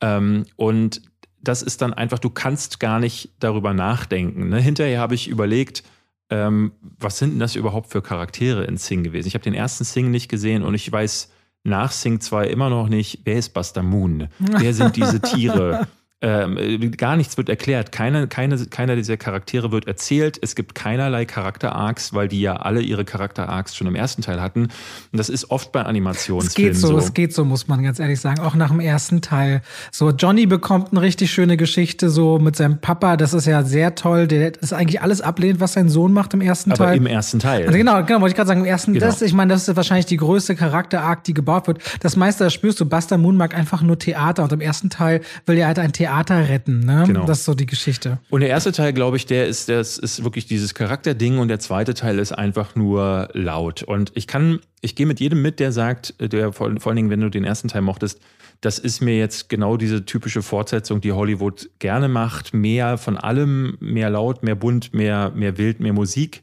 Ähm, und das ist dann einfach, du kannst gar nicht darüber nachdenken. Ne? Hinterher habe ich überlegt, ähm, was sind denn das überhaupt für Charaktere in Sing gewesen? Ich habe den ersten Sing nicht gesehen und ich weiß nach Sing 2 immer noch nicht, wer ist Buster Moon? Wer sind diese Tiere? Ähm, äh, gar nichts wird erklärt. Keine, keine, keiner dieser Charaktere wird erzählt. Es gibt keinerlei Charakter-Arcs, weil die ja alle ihre Charakter-Arcs schon im ersten Teil hatten. Und das ist oft bei Animationsfilmen es geht so. Es geht so, muss man ganz ehrlich sagen. Auch nach dem ersten Teil. So, Johnny bekommt eine richtig schöne Geschichte so mit seinem Papa. Das ist ja sehr toll. Der ist eigentlich alles ablehnt, was sein Sohn macht im ersten Aber Teil. im ersten Teil. Also genau, genau, wollte ich gerade sagen. Im ersten, genau. das, ich meine, das ist wahrscheinlich die größte Charakter-Arc, die gebaut wird. Das meiste, das spürst du. Buster Moon mag einfach nur Theater. Und im ersten Teil will er halt ein Theater retten. Ne? Genau. Das ist so die Geschichte. Und der erste Teil, glaube ich, der ist, das ist wirklich dieses Charakterding und der zweite Teil ist einfach nur laut. Und ich kann, ich gehe mit jedem mit, der sagt, der vor, vor allen Dingen, wenn du den ersten Teil mochtest, das ist mir jetzt genau diese typische Fortsetzung, die Hollywood gerne macht. Mehr von allem, mehr laut, mehr bunt, mehr, mehr wild, mehr Musik.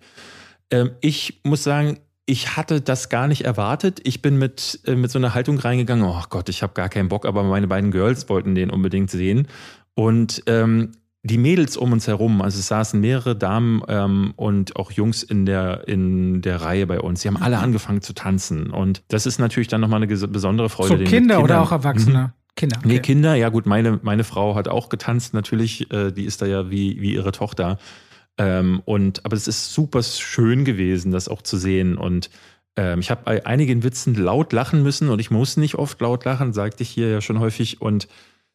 Ähm, ich muss sagen, ich hatte das gar nicht erwartet. Ich bin mit, äh, mit so einer Haltung reingegangen, oh Gott, ich habe gar keinen Bock, aber meine beiden Girls wollten den unbedingt sehen. Und ähm, die Mädels um uns herum, also es saßen mehrere Damen ähm, und auch Jungs in der, in der Reihe bei uns, die haben alle angefangen zu tanzen. Und das ist natürlich dann nochmal eine besondere Freude. So Kinder oder auch Erwachsene? Mhm. Kinder. Okay. Nee, Kinder, ja gut, meine, meine Frau hat auch getanzt natürlich, äh, die ist da ja wie, wie ihre Tochter. Ähm, und, aber es ist super schön gewesen, das auch zu sehen. Und ähm, ich habe bei einigen Witzen laut lachen müssen und ich muss nicht oft laut lachen, sagte ich hier ja schon häufig. Und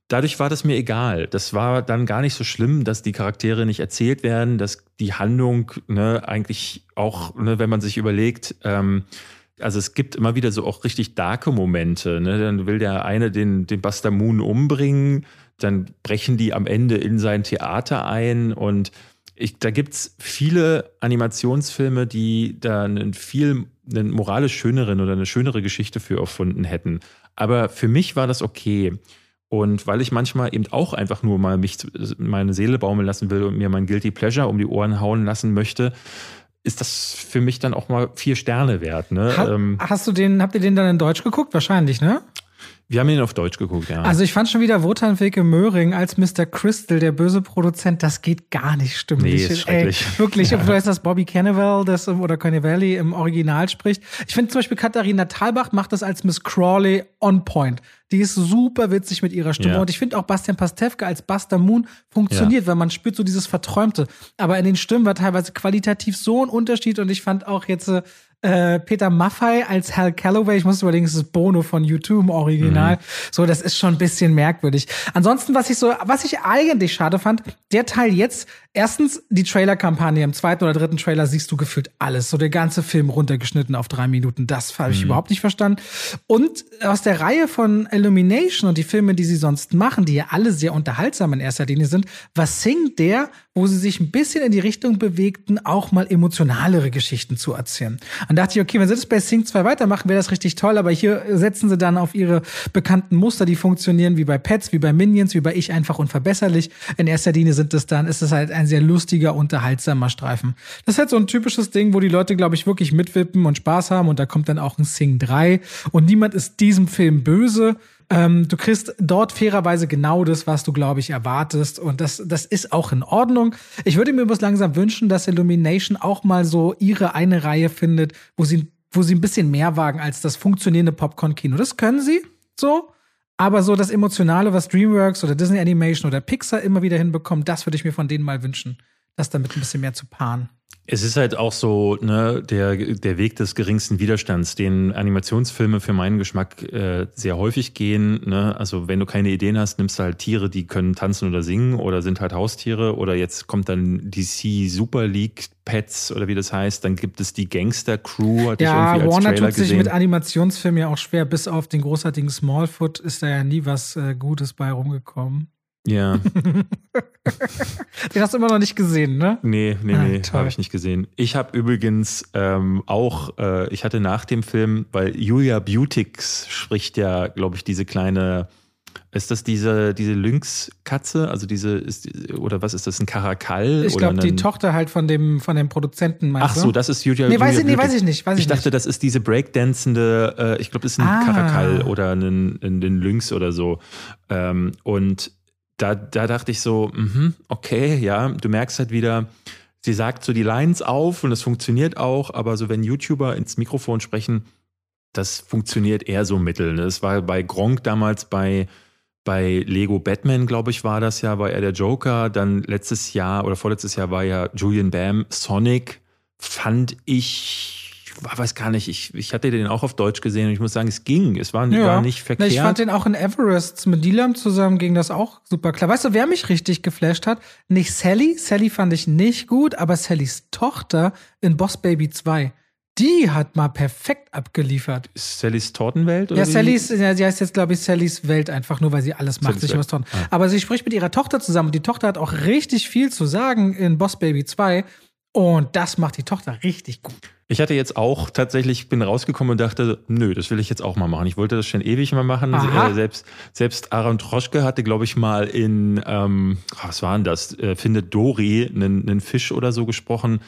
dadurch war das mir egal. Das war dann gar nicht so schlimm, dass die Charaktere nicht erzählt werden, dass die Handlung ne, eigentlich auch, ne, wenn man sich überlegt, ähm, also es gibt immer wieder so auch richtig darke Momente. Ne? Dann will der eine den, den Buster Moon umbringen, dann brechen die am Ende in sein Theater ein und ich, da gibt's viele Animationsfilme, die da einen viel einen moralisch schöneren oder eine schönere Geschichte für erfunden hätten. Aber für mich war das okay. Und weil ich manchmal eben auch einfach nur mal mich meine Seele baumeln lassen will und mir mein Guilty Pleasure um die Ohren hauen lassen möchte, ist das für mich dann auch mal vier Sterne wert. Ne? Ha ähm, hast du den, habt ihr den dann in Deutsch geguckt? Wahrscheinlich, ne? Wir haben ihn auf Deutsch geguckt, ja. Also ich fand schon wieder Wotan Wilke Möhring als Mr. Crystal, der böse Produzent, das geht gar nicht stimmlich. Nee, ist schrecklich. Ey, wirklich, ja. du weißt, dass Bobby Cannavale das, oder Carnivale im Original spricht. Ich finde zum Beispiel Katharina Thalbach macht das als Miss Crawley on point. Die ist super witzig mit ihrer Stimme. Ja. Und ich finde auch Bastian Pastewka als Buster Moon funktioniert, ja. weil man spürt so dieses Verträumte. Aber in den Stimmen war teilweise qualitativ so ein Unterschied. Und ich fand auch jetzt äh, Peter Maffei als Hal Calloway. Ich muss überlegen, es ist Bono von YouTube im Original. Mhm. So, das ist schon ein bisschen merkwürdig. Ansonsten, was ich so, was ich eigentlich schade fand, der Teil jetzt, erstens die Trailer-Kampagne. Im zweiten oder dritten Trailer siehst du gefühlt alles. So der ganze Film runtergeschnitten auf drei Minuten. Das habe ich mhm. überhaupt nicht verstanden. Und aus der Reihe von Illumination und die Filme, die sie sonst machen, die ja alle sehr unterhaltsam in erster Linie sind, was singt der, wo sie sich ein bisschen in die Richtung bewegten, auch mal emotionalere Geschichten zu erzählen. Und dachte ich, okay, wenn sie das bei Sing 2 weitermachen, wäre das richtig toll, aber hier setzen sie dann auf ihre bekannten Muster, die funktionieren wie bei Pets, wie bei Minions, wie bei Ich einfach unverbesserlich. In erster Linie sind es dann, ist es halt ein sehr lustiger, unterhaltsamer Streifen. Das ist halt so ein typisches Ding, wo die Leute, glaube ich, wirklich mitwippen und Spaß haben und da kommt dann auch ein Sing 3 und niemand ist diesem Film böse. Ähm, du kriegst dort fairerweise genau das, was du, glaube ich, erwartest. Und das, das ist auch in Ordnung. Ich würde mir bloß langsam wünschen, dass Illumination auch mal so ihre eine Reihe findet, wo sie, wo sie ein bisschen mehr wagen als das funktionierende Popcorn-Kino. Das können sie so. Aber so das Emotionale, was DreamWorks oder Disney Animation oder Pixar immer wieder hinbekommt, das würde ich mir von denen mal wünschen, das damit ein bisschen mehr zu paaren. Es ist halt auch so ne, der, der Weg des geringsten Widerstands, den Animationsfilme für meinen Geschmack äh, sehr häufig gehen. Ne? Also wenn du keine Ideen hast, nimmst du halt Tiere, die können tanzen oder singen oder sind halt Haustiere. Oder jetzt kommt dann DC Super League Pets oder wie das heißt. Dann gibt es die Gangster Crew. Hatte ja, ich irgendwie als Warner Trailer tut sich gesehen. mit Animationsfilmen ja auch schwer. Bis auf den großartigen Smallfoot ist da ja nie was äh, Gutes bei rumgekommen. Ja. Den hast du immer noch nicht gesehen, ne? Nee, nee, ah, nee, habe ich nicht gesehen. Ich habe übrigens ähm, auch, äh, ich hatte nach dem Film, weil Julia Beautix spricht ja, glaube ich, diese kleine, ist das diese, diese Lynx-Katze? Also diese, ist, oder was ist das, ein Karakal? Ich glaube, die Tochter halt von dem, von dem Produzenten, meinst Ach so, das ist Julia, nee, Julia weiß ich, Nee, weiß ich nicht. Weiß ich, ich dachte, nicht. das ist diese breakdancende, äh, ich glaube, das ist ein ah. Karakal oder ein, ein, ein Lynx oder so. Ähm, und da, da dachte ich so, mh, okay, ja, du merkst halt wieder, sie sagt so die Lines auf und es funktioniert auch, aber so wenn YouTuber ins Mikrofon sprechen, das funktioniert eher so mittel. Ne? Das war bei Gronk damals bei, bei Lego Batman, glaube ich, war das ja, war er der Joker. Dann letztes Jahr oder vorletztes Jahr war ja Julian Bam Sonic. Fand ich weiß gar nicht, ich, ich hatte den auch auf Deutsch gesehen und ich muss sagen, es ging. Es war, ja. war nicht verkehrt. Ich fand den auch in Everest mit Dilam zusammen ging das auch super klar. Weißt du, wer mich richtig geflasht hat? Nicht Sally. Sally fand ich nicht gut, aber Sallys Tochter in Boss Baby 2. Die hat mal perfekt abgeliefert. Sallys Tortenwelt? Oder ja, Sallys, ja, sie heißt jetzt, glaube ich, Sallys Welt einfach nur, weil sie alles macht, sich was Torten. Ah. Aber sie spricht mit ihrer Tochter zusammen und die Tochter hat auch richtig viel zu sagen in Boss Baby 2. Und das macht die Tochter richtig gut. Ich hatte jetzt auch tatsächlich, bin rausgekommen und dachte, nö, das will ich jetzt auch mal machen. Ich wollte das schon ewig mal machen. Aha. Äh, selbst, selbst Aaron Troschke hatte, glaube ich, mal in, ähm, was war denn das, äh, Findet Dori, einen, einen Fisch oder so gesprochen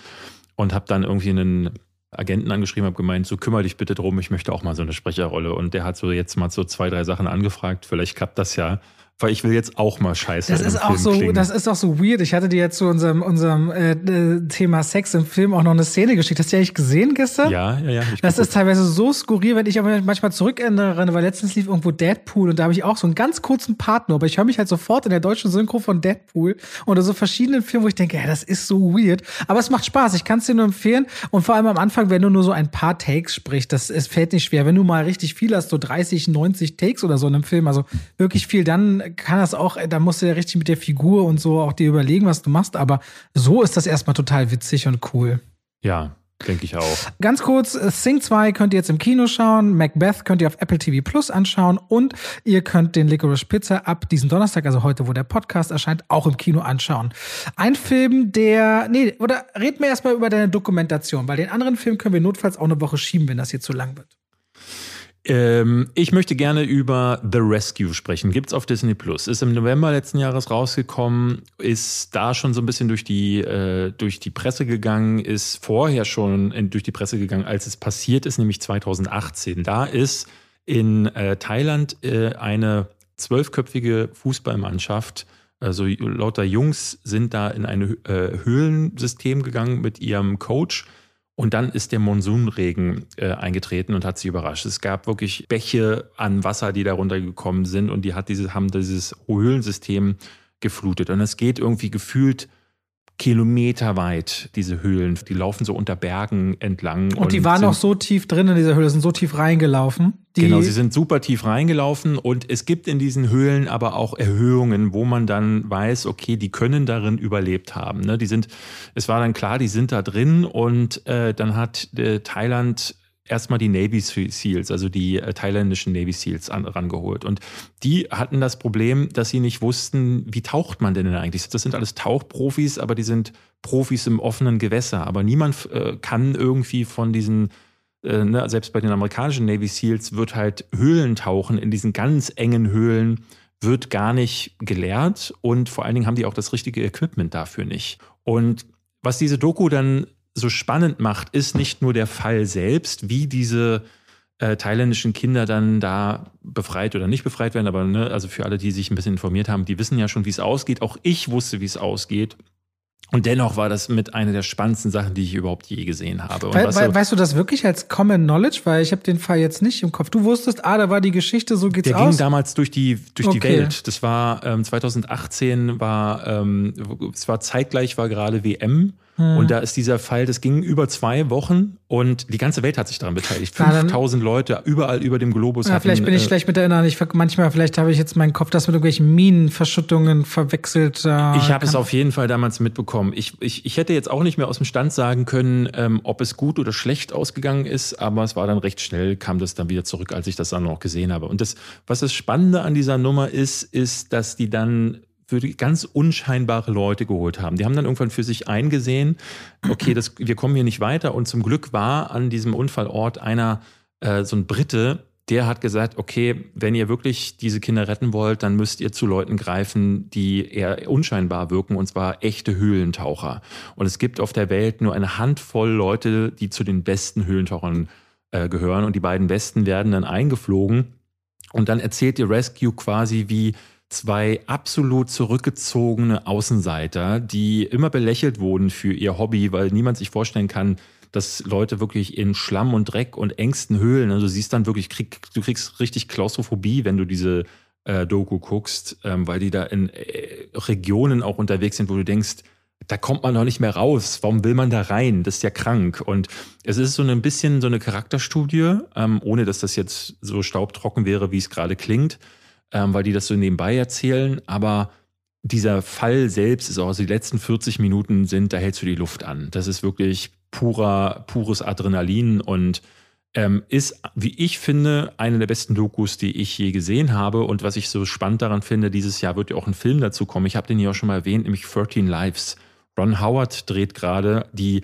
und habe dann irgendwie einen Agenten angeschrieben, habe gemeint, so kümmere dich bitte drum, ich möchte auch mal so eine Sprecherrolle. Und der hat so jetzt mal so zwei, drei Sachen angefragt. Vielleicht klappt das ja weil ich will jetzt auch mal scheiße. Das ist auch so, klingen. das ist auch so weird. Ich hatte dir jetzt zu unserem, unserem äh, Thema Sex im Film auch noch eine Szene geschickt. Hast du die eigentlich gesehen gestern? Ja, ja, ja. Das ist teilweise so skurril, wenn ich aber manchmal zurückerinnere, weil letztens lief irgendwo Deadpool und da habe ich auch so einen ganz kurzen Partner, aber ich höre mich halt sofort in der deutschen Synchro von Deadpool oder so verschiedenen Filmen, wo ich denke, ja, das ist so weird. Aber es macht Spaß. Ich kann es dir nur empfehlen. Und vor allem am Anfang, wenn du nur so ein paar Takes sprichst, das es fällt nicht schwer. Wenn du mal richtig viel hast, so 30, 90 Takes oder so in einem Film, also wirklich viel, dann kann das auch da musst du ja richtig mit der Figur und so auch dir überlegen, was du machst. Aber so ist das erstmal total witzig und cool. Ja, Denke ich auch. Ganz kurz, Sing 2 könnt ihr jetzt im Kino schauen, Macbeth könnt ihr auf Apple TV Plus anschauen und ihr könnt den Licorice Pizza ab diesen Donnerstag, also heute, wo der Podcast erscheint, auch im Kino anschauen. Ein Film, der, nee, oder red mir erstmal über deine Dokumentation, weil den anderen Film können wir notfalls auch eine Woche schieben, wenn das hier zu lang wird. Ähm, ich möchte gerne über The Rescue sprechen. Gibt es auf Disney Plus. Ist im November letzten Jahres rausgekommen, ist da schon so ein bisschen durch die, äh, durch die Presse gegangen, ist vorher schon in, durch die Presse gegangen, als es passiert ist, nämlich 2018. Da ist in äh, Thailand äh, eine zwölfköpfige Fußballmannschaft also lauter Jungs sind da in ein äh, Höhlensystem gegangen mit ihrem Coach und dann ist der Monsunregen äh, eingetreten und hat sie überrascht. Es gab wirklich Bäche an Wasser, die da runtergekommen sind und die hat diese, haben dieses Höhlensystem geflutet. Und es geht irgendwie gefühlt kilometerweit, diese Höhlen. Die laufen so unter Bergen entlang. Und, und die waren auch so tief drin in dieser Höhle, sind so tief reingelaufen. genau, sie sind super tief reingelaufen und es gibt in diesen Höhlen aber auch Erhöhungen, wo man dann weiß, okay, die können darin überlebt haben. Ne? Die sind, es war dann klar, die sind da drin und äh, dann hat äh, Thailand erstmal die Navy Seals, also die äh, thailändischen Navy Seals an, rangeholt. Und die hatten das Problem, dass sie nicht wussten, wie taucht man denn eigentlich? Das sind alles Tauchprofis, aber die sind Profis im offenen Gewässer. Aber niemand äh, kann irgendwie von diesen, äh, ne, selbst bei den amerikanischen Navy Seals wird halt Höhlentauchen in diesen ganz engen Höhlen wird gar nicht gelehrt und vor allen Dingen haben die auch das richtige Equipment dafür nicht. Und was diese Doku dann so spannend macht, ist nicht nur der Fall selbst, wie diese äh, thailändischen Kinder dann da befreit oder nicht befreit werden, aber ne, also für alle, die sich ein bisschen informiert haben, die wissen ja schon, wie es ausgeht. Auch ich wusste, wie es ausgeht. Und dennoch war das mit einer der spannendsten Sachen, die ich überhaupt je gesehen habe. We we weißt du das wirklich als Common Knowledge? Weil ich habe den Fall jetzt nicht im Kopf. Du wusstest, ah, da war die Geschichte, so geht's der aus. Der ging damals durch die, durch okay. die Welt. Das war ähm, 2018, war, ähm, es war zeitgleich, war gerade WM. Hm. Und da ist dieser Fall, das ging über zwei Wochen und die ganze Welt hat sich daran beteiligt. 5000 Leute überall über dem Globus. Ja, hatten, vielleicht bin ich äh, schlecht mit erinnern. Ich, manchmal, vielleicht habe ich jetzt meinen Kopf das mit irgendwelchen Minenverschuttungen verwechselt. Äh, ich habe es auf jeden Fall damals mitbekommen. Ich, ich, ich hätte jetzt auch nicht mehr aus dem Stand sagen können, ähm, ob es gut oder schlecht ausgegangen ist, aber es war dann recht schnell, kam das dann wieder zurück, als ich das dann noch gesehen habe. Und das, was das Spannende an dieser Nummer ist, ist, dass die dann für ganz unscheinbare Leute geholt haben. Die haben dann irgendwann für sich eingesehen, okay, das, wir kommen hier nicht weiter. Und zum Glück war an diesem Unfallort einer, äh, so ein Brite, der hat gesagt, okay, wenn ihr wirklich diese Kinder retten wollt, dann müsst ihr zu Leuten greifen, die eher unscheinbar wirken, und zwar echte Höhlentaucher. Und es gibt auf der Welt nur eine Handvoll Leute, die zu den besten Höhlentauchern äh, gehören. Und die beiden Besten werden dann eingeflogen. Und dann erzählt die Rescue quasi, wie zwei absolut zurückgezogene Außenseiter, die immer belächelt wurden für ihr Hobby, weil niemand sich vorstellen kann, dass Leute wirklich in Schlamm und Dreck und engsten Höhlen, also du siehst dann wirklich, krieg, du kriegst richtig Klaustrophobie, wenn du diese äh, Doku guckst, ähm, weil die da in äh, Regionen auch unterwegs sind, wo du denkst, da kommt man noch nicht mehr raus. Warum will man da rein? Das ist ja krank. Und es ist so ein bisschen so eine Charakterstudie, ähm, ohne dass das jetzt so staubtrocken wäre, wie es gerade klingt ähm, weil die das so nebenbei erzählen. Aber dieser Fall selbst ist auch, also die letzten 40 Minuten sind, da hältst du die Luft an. Das ist wirklich purer, pures Adrenalin und ähm, ist, wie ich finde, eine der besten Dokus, die ich je gesehen habe. Und was ich so spannend daran finde, dieses Jahr wird ja auch ein Film dazu kommen. Ich habe den hier auch schon mal erwähnt, nämlich 13 Lives. Ron Howard dreht gerade die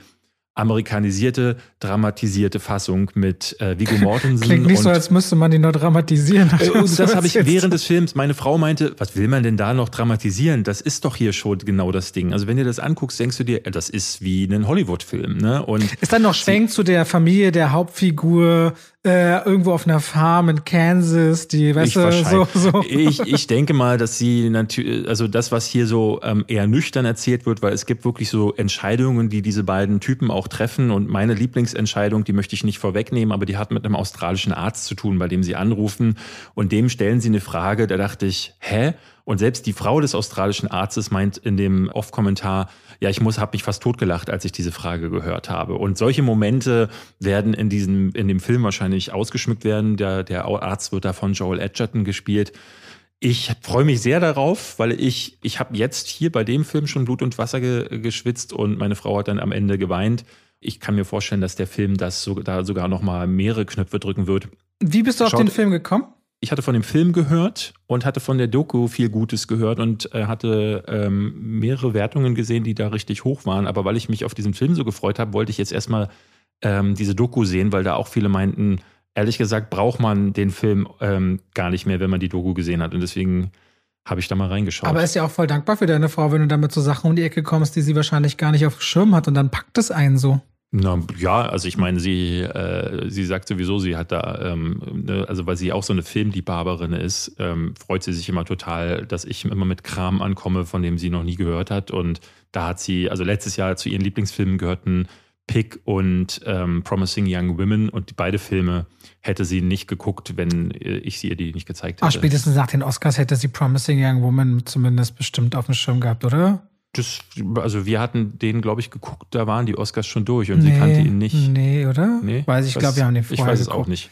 amerikanisierte, dramatisierte Fassung mit äh, Vigo Mortensen. Klingt nicht so, als müsste man die nur dramatisieren. Äh, und das habe ich während des Films, meine Frau meinte, was will man denn da noch dramatisieren? Das ist doch hier schon genau das Ding. Also wenn du das anguckst, denkst du dir, äh, das ist wie ein Hollywood-Film. Ne? Und ist dann noch Schwenk zu der Familie der Hauptfigur, äh, irgendwo auf einer Farm in Kansas, die, weißt ich du, so, so. Ich, ich denke mal, dass sie natürlich, also das, was hier so ähm, eher nüchtern erzählt wird, weil es gibt wirklich so Entscheidungen, die diese beiden Typen auch treffen und meine Lieblingsentscheidung, die möchte ich nicht vorwegnehmen, aber die hat mit einem australischen Arzt zu tun, bei dem sie anrufen und dem stellen sie eine Frage, da dachte ich, hä? Und selbst die Frau des australischen Arztes meint in dem Off-Kommentar, ja, ich muss, habe mich fast totgelacht, als ich diese Frage gehört habe. Und solche Momente werden in diesem, in dem Film wahrscheinlich ausgeschmückt werden. Der, der Arzt wird da von Joel Edgerton gespielt. Ich freue mich sehr darauf, weil ich, ich habe jetzt hier bei dem Film schon Blut und Wasser ge, geschwitzt und meine Frau hat dann am Ende geweint. Ich kann mir vorstellen, dass der Film das so, da sogar noch mal mehrere Knöpfe drücken wird. Wie bist du Schaut, auf den Film gekommen? Ich hatte von dem Film gehört und hatte von der Doku viel Gutes gehört und äh, hatte ähm, mehrere Wertungen gesehen, die da richtig hoch waren. Aber weil ich mich auf diesen Film so gefreut habe, wollte ich jetzt erstmal ähm, diese Doku sehen, weil da auch viele meinten, ehrlich gesagt braucht man den Film ähm, gar nicht mehr, wenn man die Doku gesehen hat. Und deswegen habe ich da mal reingeschaut. Aber ist ja auch voll dankbar für deine Frau, wenn du damit so Sachen um die Ecke kommst, die sie wahrscheinlich gar nicht auf dem Schirm hat und dann packt es einen so. Na, ja, also ich meine, sie, äh, sie sagt sowieso, sie hat da, ähm, ne, also weil sie auch so eine Filmliebhaberin ist, ähm, freut sie sich immer total, dass ich immer mit Kram ankomme, von dem sie noch nie gehört hat. Und da hat sie, also letztes Jahr zu ihren Lieblingsfilmen gehörten Pick und ähm, Promising Young Women und die beide Filme hätte sie nicht geguckt, wenn äh, ich sie ihr die nicht gezeigt hätte. Ach, spätestens nach den Oscars hätte sie Promising Young Woman zumindest bestimmt auf dem Schirm gehabt, oder? Das, also wir hatten den, glaube ich, geguckt, da waren die Oscars schon durch und nee, sie kannte ihn nicht. Nee, oder? Nee. Weiß ich, glaube, wir haben den vorher Ich weiß geguckt. es auch nicht.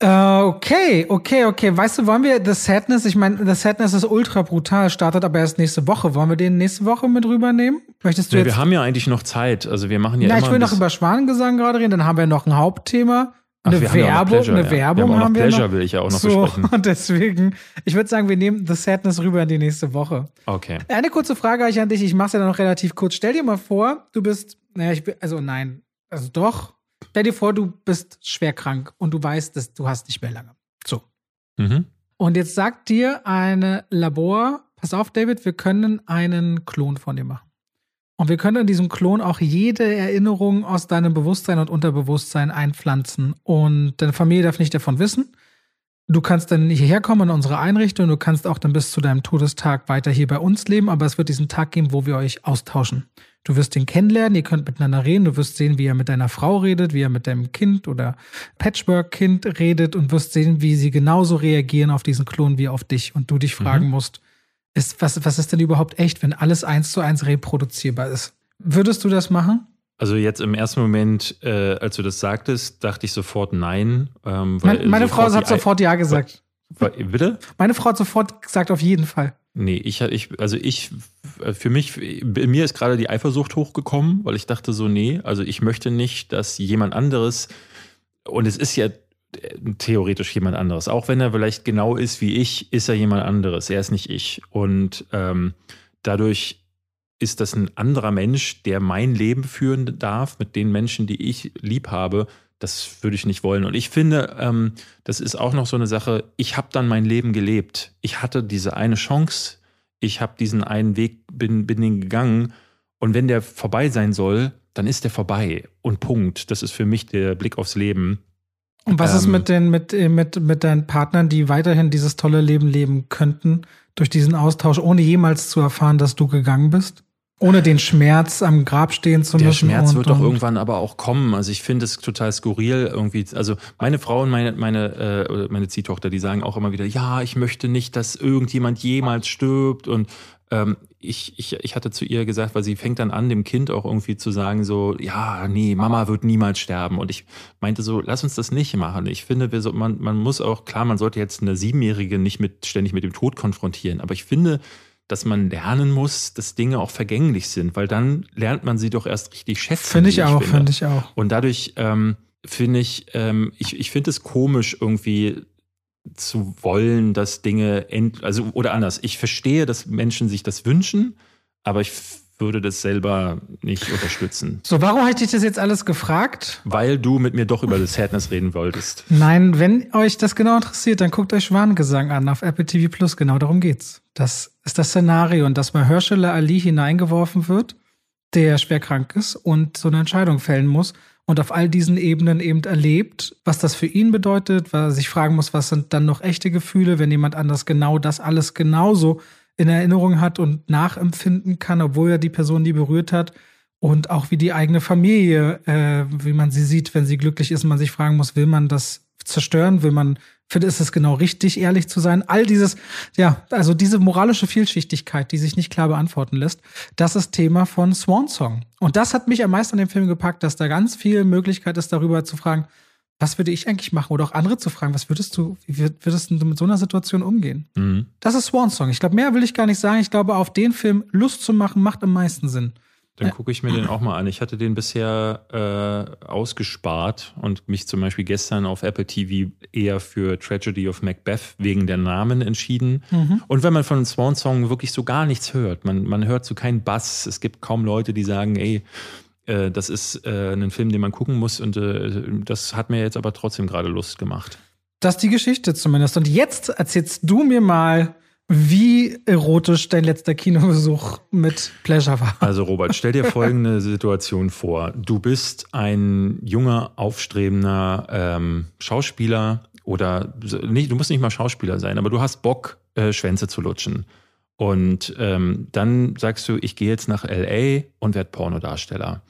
Uh, okay, okay, okay. Weißt du, wollen wir The Sadness, ich meine, The Sadness ist ultra brutal, startet aber erst nächste Woche. Wollen wir den nächste Woche mit rübernehmen? Möchtest du ja, jetzt? Wir haben ja eigentlich noch Zeit. Also wir machen ja immer ich will noch über Schwanengesang gerade reden, dann haben wir noch ein Hauptthema. Ach, Eine wir Werbung, Pleasure, eine ja. Werbung wir haben, auch haben noch wir Pleasure noch. will ich ja auch noch so, besprechen. und deswegen, ich würde sagen, wir nehmen The Sadness rüber in die nächste Woche. Okay. Eine kurze Frage habe ich an dich, ich mache es ja dann noch relativ kurz. Stell dir mal vor, du bist, naja, ich bin, also nein, also doch. Stell dir vor, du bist schwer krank und du weißt, dass du hast nicht mehr lange. So. Mhm. Und jetzt sagt dir eine Labor, pass auf, David, wir können einen Klon von dir machen. Und wir können in diesem Klon auch jede Erinnerung aus deinem Bewusstsein und Unterbewusstsein einpflanzen. Und deine Familie darf nicht davon wissen. Du kannst dann hierher kommen in unsere Einrichtung. Du kannst auch dann bis zu deinem Todestag weiter hier bei uns leben. Aber es wird diesen Tag geben, wo wir euch austauschen. Du wirst ihn kennenlernen, ihr könnt miteinander reden, du wirst sehen, wie er mit deiner Frau redet, wie er mit deinem Kind oder Patchwork-Kind redet und wirst sehen, wie sie genauso reagieren auf diesen Klon wie auf dich. Und du dich fragen Mhm. musst, ist, was, was ist denn überhaupt echt, wenn alles eins zu eins reproduzierbar ist? Würdest du das machen? Also jetzt im ersten Moment, äh, als du das sagtest, dachte ich sofort nein. Ähm, weil Mein, meine Frau hat sofort Ja gesagt. Wa- Bitte? Meine Frau hat sofort gesagt, auf jeden Fall. Nee, ich, ich, also ich, für mich, bei mir ist gerade die Eifersucht hochgekommen, weil ich dachte so, nee, also ich möchte nicht, dass jemand anderes, und es ist ja äh, theoretisch jemand anderes, auch wenn er vielleicht genau ist wie ich, ist er jemand anderes, er ist nicht ich. Und ähm, dadurch ist das ein anderer Mensch, der mein Leben führen darf mit den Menschen, die ich lieb habe. Das würde ich nicht wollen. Und ich finde, ähm, das ist auch noch so eine Sache, ich habe dann mein Leben gelebt. Ich hatte diese eine Chance, ich habe diesen einen Weg, bin, bin den gegangen. Und wenn der vorbei sein soll, dann ist der vorbei. Und Punkt. Das ist für mich der Blick aufs Leben. Und was ist Ähm, mit den, mit, äh, mit, mit deinen Partnern, die weiterhin dieses tolle Leben leben könnten, durch diesen Austausch, ohne jemals zu erfahren, dass du gegangen bist? Ohne den Schmerz am Grab stehen zu Der müssen. Schmerz und, wird doch irgendwann aber auch kommen. Also ich finde es total skurril irgendwie. Also meine Frau und meine, meine, äh, meine Ziehtochter, die sagen auch immer wieder, ja, ich möchte nicht, dass irgendjemand jemals stirbt. Und ähm, ich, ich, ich hatte zu ihr gesagt, weil sie fängt dann an, dem Kind auch irgendwie zu sagen, so, ja, nee, Mama wird niemals sterben. Und ich meinte so, lass uns das nicht machen. Ich finde, wir so, man, man muss auch, klar, man sollte jetzt eine Siebenjährige nicht mit, ständig mit dem Tod konfrontieren. Aber ich finde, dass man lernen muss, dass Dinge auch vergänglich sind, weil dann lernt man sie doch erst richtig schätzen. Finde ich wie auch, finde. finde ich auch. Und dadurch ähm, finde ich, ähm, ich, ich finde es komisch, irgendwie zu wollen, dass Dinge end, also oder anders. Ich verstehe, dass Menschen sich das wünschen, aber ich würde das selber nicht unterstützen. So, warum habe ich dich das jetzt alles gefragt? Weil du mit mir doch über das Sadness reden wolltest. Nein, wenn euch das genau interessiert, dann guckt euch Schwanengesang an auf Apple TV Plus. Genau darum geht's. Das ist das Szenario, in das Mahershala Ali hineingeworfen wird, der schwer krank ist und so eine Entscheidung fällen muss und auf all diesen Ebenen eben erlebt, was das für ihn bedeutet, weil er sich fragen muss, was sind dann noch echte Gefühle, wenn jemand anders genau das alles genauso in Erinnerung hat und nachempfinden kann, obwohl er die Person nie berührt hat. Und auch wie die eigene Familie, äh, wie man sie sieht, wenn sie glücklich ist, man sich fragen muss, will man das zerstören? Will man, finde, ist es genau richtig, ehrlich zu sein? All dieses, ja, also diese moralische Vielschichtigkeit, die sich nicht klar beantworten lässt, das ist Thema von Swan Song. Und das hat mich am meisten an dem Film gepackt, dass da ganz viel Möglichkeit ist, darüber zu fragen, was würde ich eigentlich machen? Oder auch andere zu fragen, was würdest du, wie würd- würdest du mit so einer Situation umgehen? Mhm. Das ist Swan Song. Ich glaube, mehr will ich gar nicht sagen. Ich glaube, auf den Film Lust zu machen, macht am meisten Sinn. Dann gucke ich mir den auch mal an. Ich hatte den bisher äh, ausgespart und mich zum Beispiel gestern auf Apple TV eher für Tragedy of Macbeth wegen der Namen entschieden. Und wenn man von Swan Song wirklich so gar nichts hört, man, man hört so keinen Bass, es gibt kaum Leute, die sagen, ey, äh, das ist äh, ein Film, den man gucken muss und äh, das hat mir jetzt aber trotzdem gerade Lust gemacht. Das ist die Geschichte zumindest. Und jetzt erzählst du mir mal, wie erotisch dein letzter Kinobesuch mit Pleasure war. Also Robert, stell dir folgende Situation vor. Du bist ein junger, aufstrebender ähm, Schauspieler oder nicht, du musst nicht mal Schauspieler sein, aber du hast Bock, äh, Schwänze zu lutschen. Und ähm, dann sagst du, ich gehe jetzt nach LA und werde Pornodarsteller.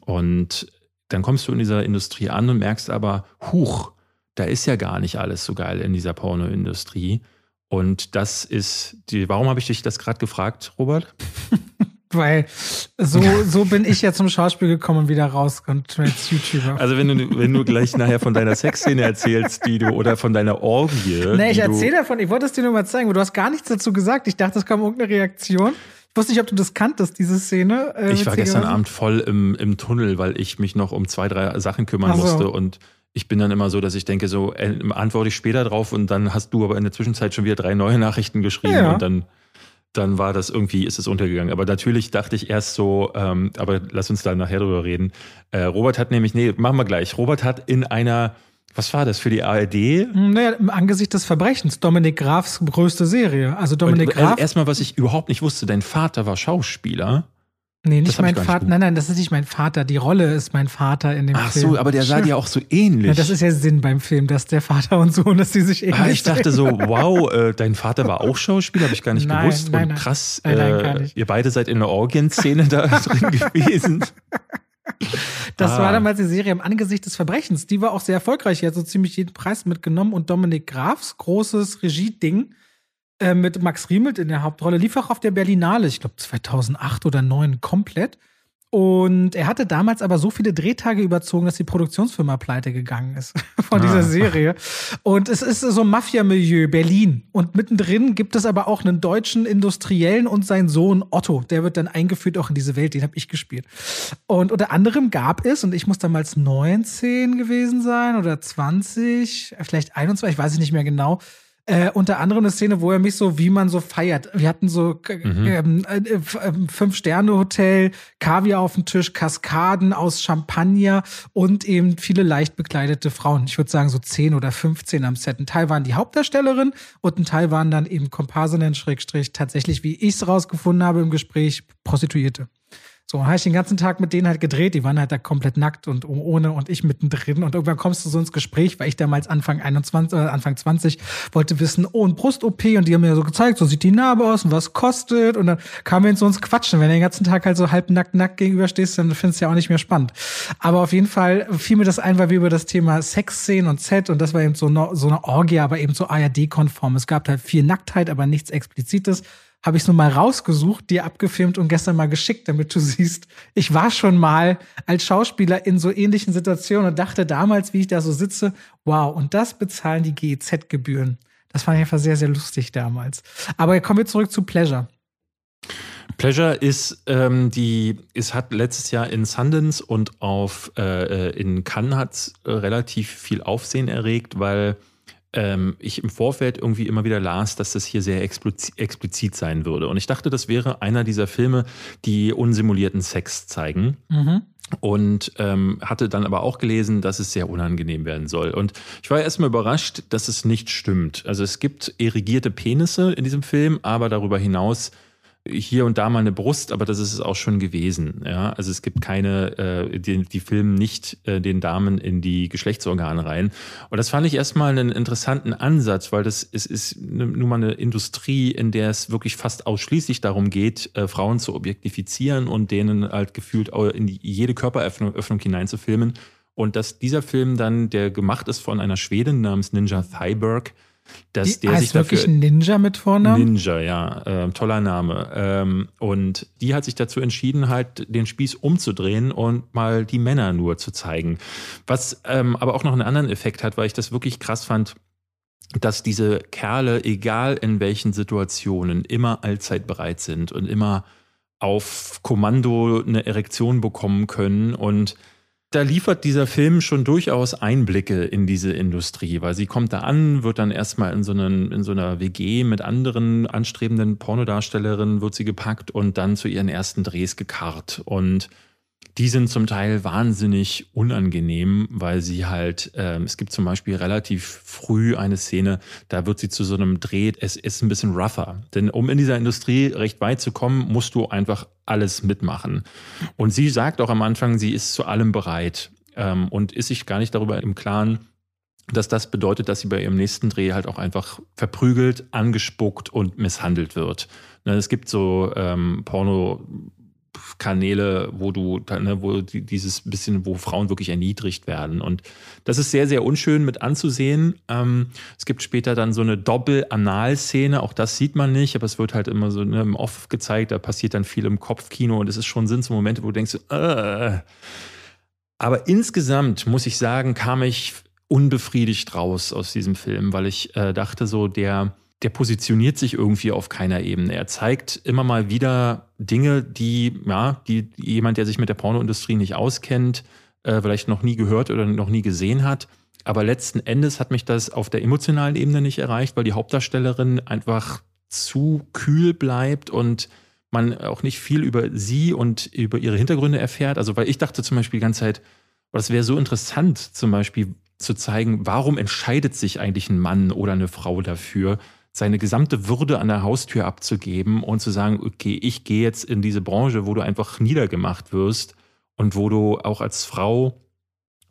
Und dann kommst du in dieser Industrie an und merkst aber, huch, da ist ja gar nicht alles so geil in dieser Pornoindustrie. Und das ist die, warum habe ich dich das gerade gefragt, Robert? Weil so, so bin ich ja zum Schauspiel gekommen und wieder raus und als YouTuber. Also wenn du, wenn du gleich nachher von deiner Sexszene erzählst, die du, oder von deiner Orgie. Nee, ich erzähle davon, ich wollte es dir nur mal zeigen, aber du hast gar nichts dazu gesagt. Ich dachte, es kam irgendeine Reaktion. Ich wusste nicht, ob du das kanntest, diese Szene. Äh, ich war gestern Abend voll im, im Tunnel, weil ich mich noch um zwei, drei Sachen kümmern so. musste und ich bin dann immer so, dass ich denke, so äh, antworte ich später drauf und dann hast du aber in der Zwischenzeit schon wieder drei neue Nachrichten geschrieben ja. und dann, dann war das irgendwie, ist es untergegangen. Aber natürlich dachte ich erst so, ähm, aber lass uns da nachher drüber reden. Äh, Robert hat nämlich, nee, machen wir gleich. Robert hat in einer was war das für die ARD? Naja, im Angesicht des Verbrechens. Dominik Grafs größte Serie. Also Dominik und, Graf. Also erstmal, was ich überhaupt nicht wusste, dein Vater war Schauspieler. Nee, nicht mein Vater. Nein, nein, das ist nicht mein Vater. Die Rolle ist mein Vater in dem Ach Film. Ach so, aber der sah dir auch so ähnlich. Ja, das ist ja Sinn beim Film, dass der Vater und Sohn, dass die sich ähnlich ah, Ich dachte so, wow, äh, dein Vater war auch Schauspieler, habe ich gar nicht nein, gewusst. Nein, und krass, nein, äh, ihr beide seid in der Orgienszene da drin gewesen. Das ah. war damals die Serie im Angesicht des Verbrechens. Die war auch sehr erfolgreich. Die hat so ziemlich jeden Preis mitgenommen und Dominik Grafs großes Regieding äh, mit Max Riemelt in der Hauptrolle lief auch auf der Berlinale, ich glaube 2008 oder 2009 komplett. Und er hatte damals aber so viele Drehtage überzogen, dass die Produktionsfirma pleite gegangen ist von dieser ah. Serie. Und es ist so ein Mafia-Milieu, Berlin. Und mittendrin gibt es aber auch einen deutschen Industriellen und seinen Sohn Otto. Der wird dann eingeführt auch in diese Welt, den habe ich gespielt. Und unter anderem gab es, und ich muss damals 19 gewesen sein oder 20, vielleicht 21, ich weiß es nicht mehr genau, äh, unter anderem eine Szene, wo er mich so, wie man so feiert. Wir hatten so mhm. ähm, äh, ähm, Fünf-Sterne-Hotel, Kaviar auf dem Tisch, Kaskaden aus Champagner und eben viele leicht bekleidete Frauen. Ich würde sagen so zehn oder 15 am Set. Ein Teil waren die Hauptdarstellerin und ein Teil waren dann eben Komparsinnen, Schrägstrich, tatsächlich, wie ich es rausgefunden habe im Gespräch, Prostituierte. So, habe ich den ganzen Tag mit denen halt gedreht. Die waren halt da komplett nackt und ohne und ich mittendrin. Und irgendwann kommst du so ins Gespräch, weil ich damals Anfang 21, äh, Anfang 20 wollte wissen, oh, ein Brust-OP. Und die haben mir so gezeigt, so sieht die Narbe aus und was kostet. Und dann kamen wir in so uns quatschen. Wenn du den ganzen Tag halt so halb nackt, nackt gegenüberstehst, dann findest du ja auch nicht mehr spannend. Aber auf jeden Fall fiel mir das ein, weil wir über das Thema Sexszenen und Set und das war eben so eine, so eine Orgie, aber eben so ARD-konform. Es gab halt viel Nacktheit, aber nichts Explizites habe ich es nur mal rausgesucht, dir abgefilmt und gestern mal geschickt, damit du siehst, ich war schon mal als Schauspieler in so ähnlichen Situationen und dachte damals, wie ich da so sitze, wow, und das bezahlen die GEZ-Gebühren. Das fand ich einfach sehr, sehr lustig damals. Aber kommen wir zurück zu Pleasure. Pleasure ist ähm, die, es hat letztes Jahr in Sundance und auf äh, äh in Cannes hat äh, relativ viel Aufsehen erregt, weil ähm, ich im Vorfeld irgendwie immer wieder las, dass das hier sehr explizit sein würde. Und ich dachte, das wäre einer dieser Filme, die unsimulierten Sex zeigen. Mhm. Und ähm, hatte dann aber auch gelesen, dass es sehr unangenehm werden soll. Und ich war erstmal überrascht, dass es nicht stimmt. Also es gibt erigierte Penisse in diesem Film, aber darüber hinaus hier und da mal eine Brust, aber das ist es auch schon gewesen. Ja? Also es gibt keine, äh, die, die filmen nicht äh, den Damen in die Geschlechtsorgane rein. Und das fand ich erstmal einen interessanten Ansatz, weil das es ist nun mal eine Industrie, in der es wirklich fast ausschließlich darum geht, äh, Frauen zu objektifizieren und denen halt gefühlt in die, jede Körperöffnung Öffnung hineinzufilmen. Und dass dieser Film dann, der gemacht ist von einer Schwedin namens Ninja Thyberg, dass die der sich dafür wirklich ein Ninja mit Vornamen? Ninja, ja, äh, toller Name. Ähm, und die hat sich dazu entschieden, halt den Spieß umzudrehen und mal die Männer nur zu zeigen. Was ähm, aber auch noch einen anderen Effekt hat, weil ich das wirklich krass fand dass diese Kerle, egal in welchen Situationen, immer allzeit bereit sind und immer auf Kommando eine Erektion bekommen können und da liefert dieser Film schon durchaus Einblicke in diese Industrie, weil sie kommt da an, wird dann erstmal in so, einen, in so einer WG mit anderen anstrebenden Pornodarstellerinnen wird sie gepackt und dann zu ihren ersten Drehs gekarrt. Und die sind zum Teil wahnsinnig unangenehm, weil sie halt, äh, es gibt zum Beispiel relativ früh eine Szene, da wird sie zu so einem Dreh, es ist ein bisschen rougher. Denn um in dieser Industrie recht weit zu kommen, musst du einfach alles mitmachen. Und sie sagt auch am Anfang, sie ist zu allem bereit ähm, und ist sich gar nicht darüber im Klaren, dass das bedeutet, dass sie bei ihrem nächsten Dreh halt auch einfach verprügelt, angespuckt und misshandelt wird. Ne, es gibt so ähm, Porno Kanäle, wo du, ne, wo dieses bisschen, wo Frauen wirklich erniedrigt werden. Und das ist sehr, sehr unschön mit anzusehen. Ähm, es gibt später dann so eine Doppel-Anal-Szene, auch das sieht man nicht, aber es wird halt immer so ne, im Off gezeigt, da passiert dann viel im Kopfkino und es ist schon, sind so Momente, wo du denkst, äh. aber insgesamt muss ich sagen, kam ich unbefriedigt raus aus diesem Film, weil ich äh, dachte so, der, der positioniert sich irgendwie auf keiner Ebene. Er zeigt immer mal wieder Dinge, die, ja, die jemand, der sich mit der Pornoindustrie nicht auskennt, äh, vielleicht noch nie gehört oder noch nie gesehen hat. Aber letzten Endes hat mich das auf der emotionalen Ebene nicht erreicht, weil die Hauptdarstellerin einfach zu kühl bleibt und man auch nicht viel über sie und über ihre Hintergründe erfährt. Also, weil ich dachte zum Beispiel die ganze Zeit, das wäre so interessant, zum Beispiel zu zeigen, warum entscheidet sich eigentlich ein Mann oder eine Frau dafür, seine gesamte Würde an der Haustür abzugeben und zu sagen, okay, ich gehe jetzt in diese Branche, wo du einfach niedergemacht wirst und wo du auch als Frau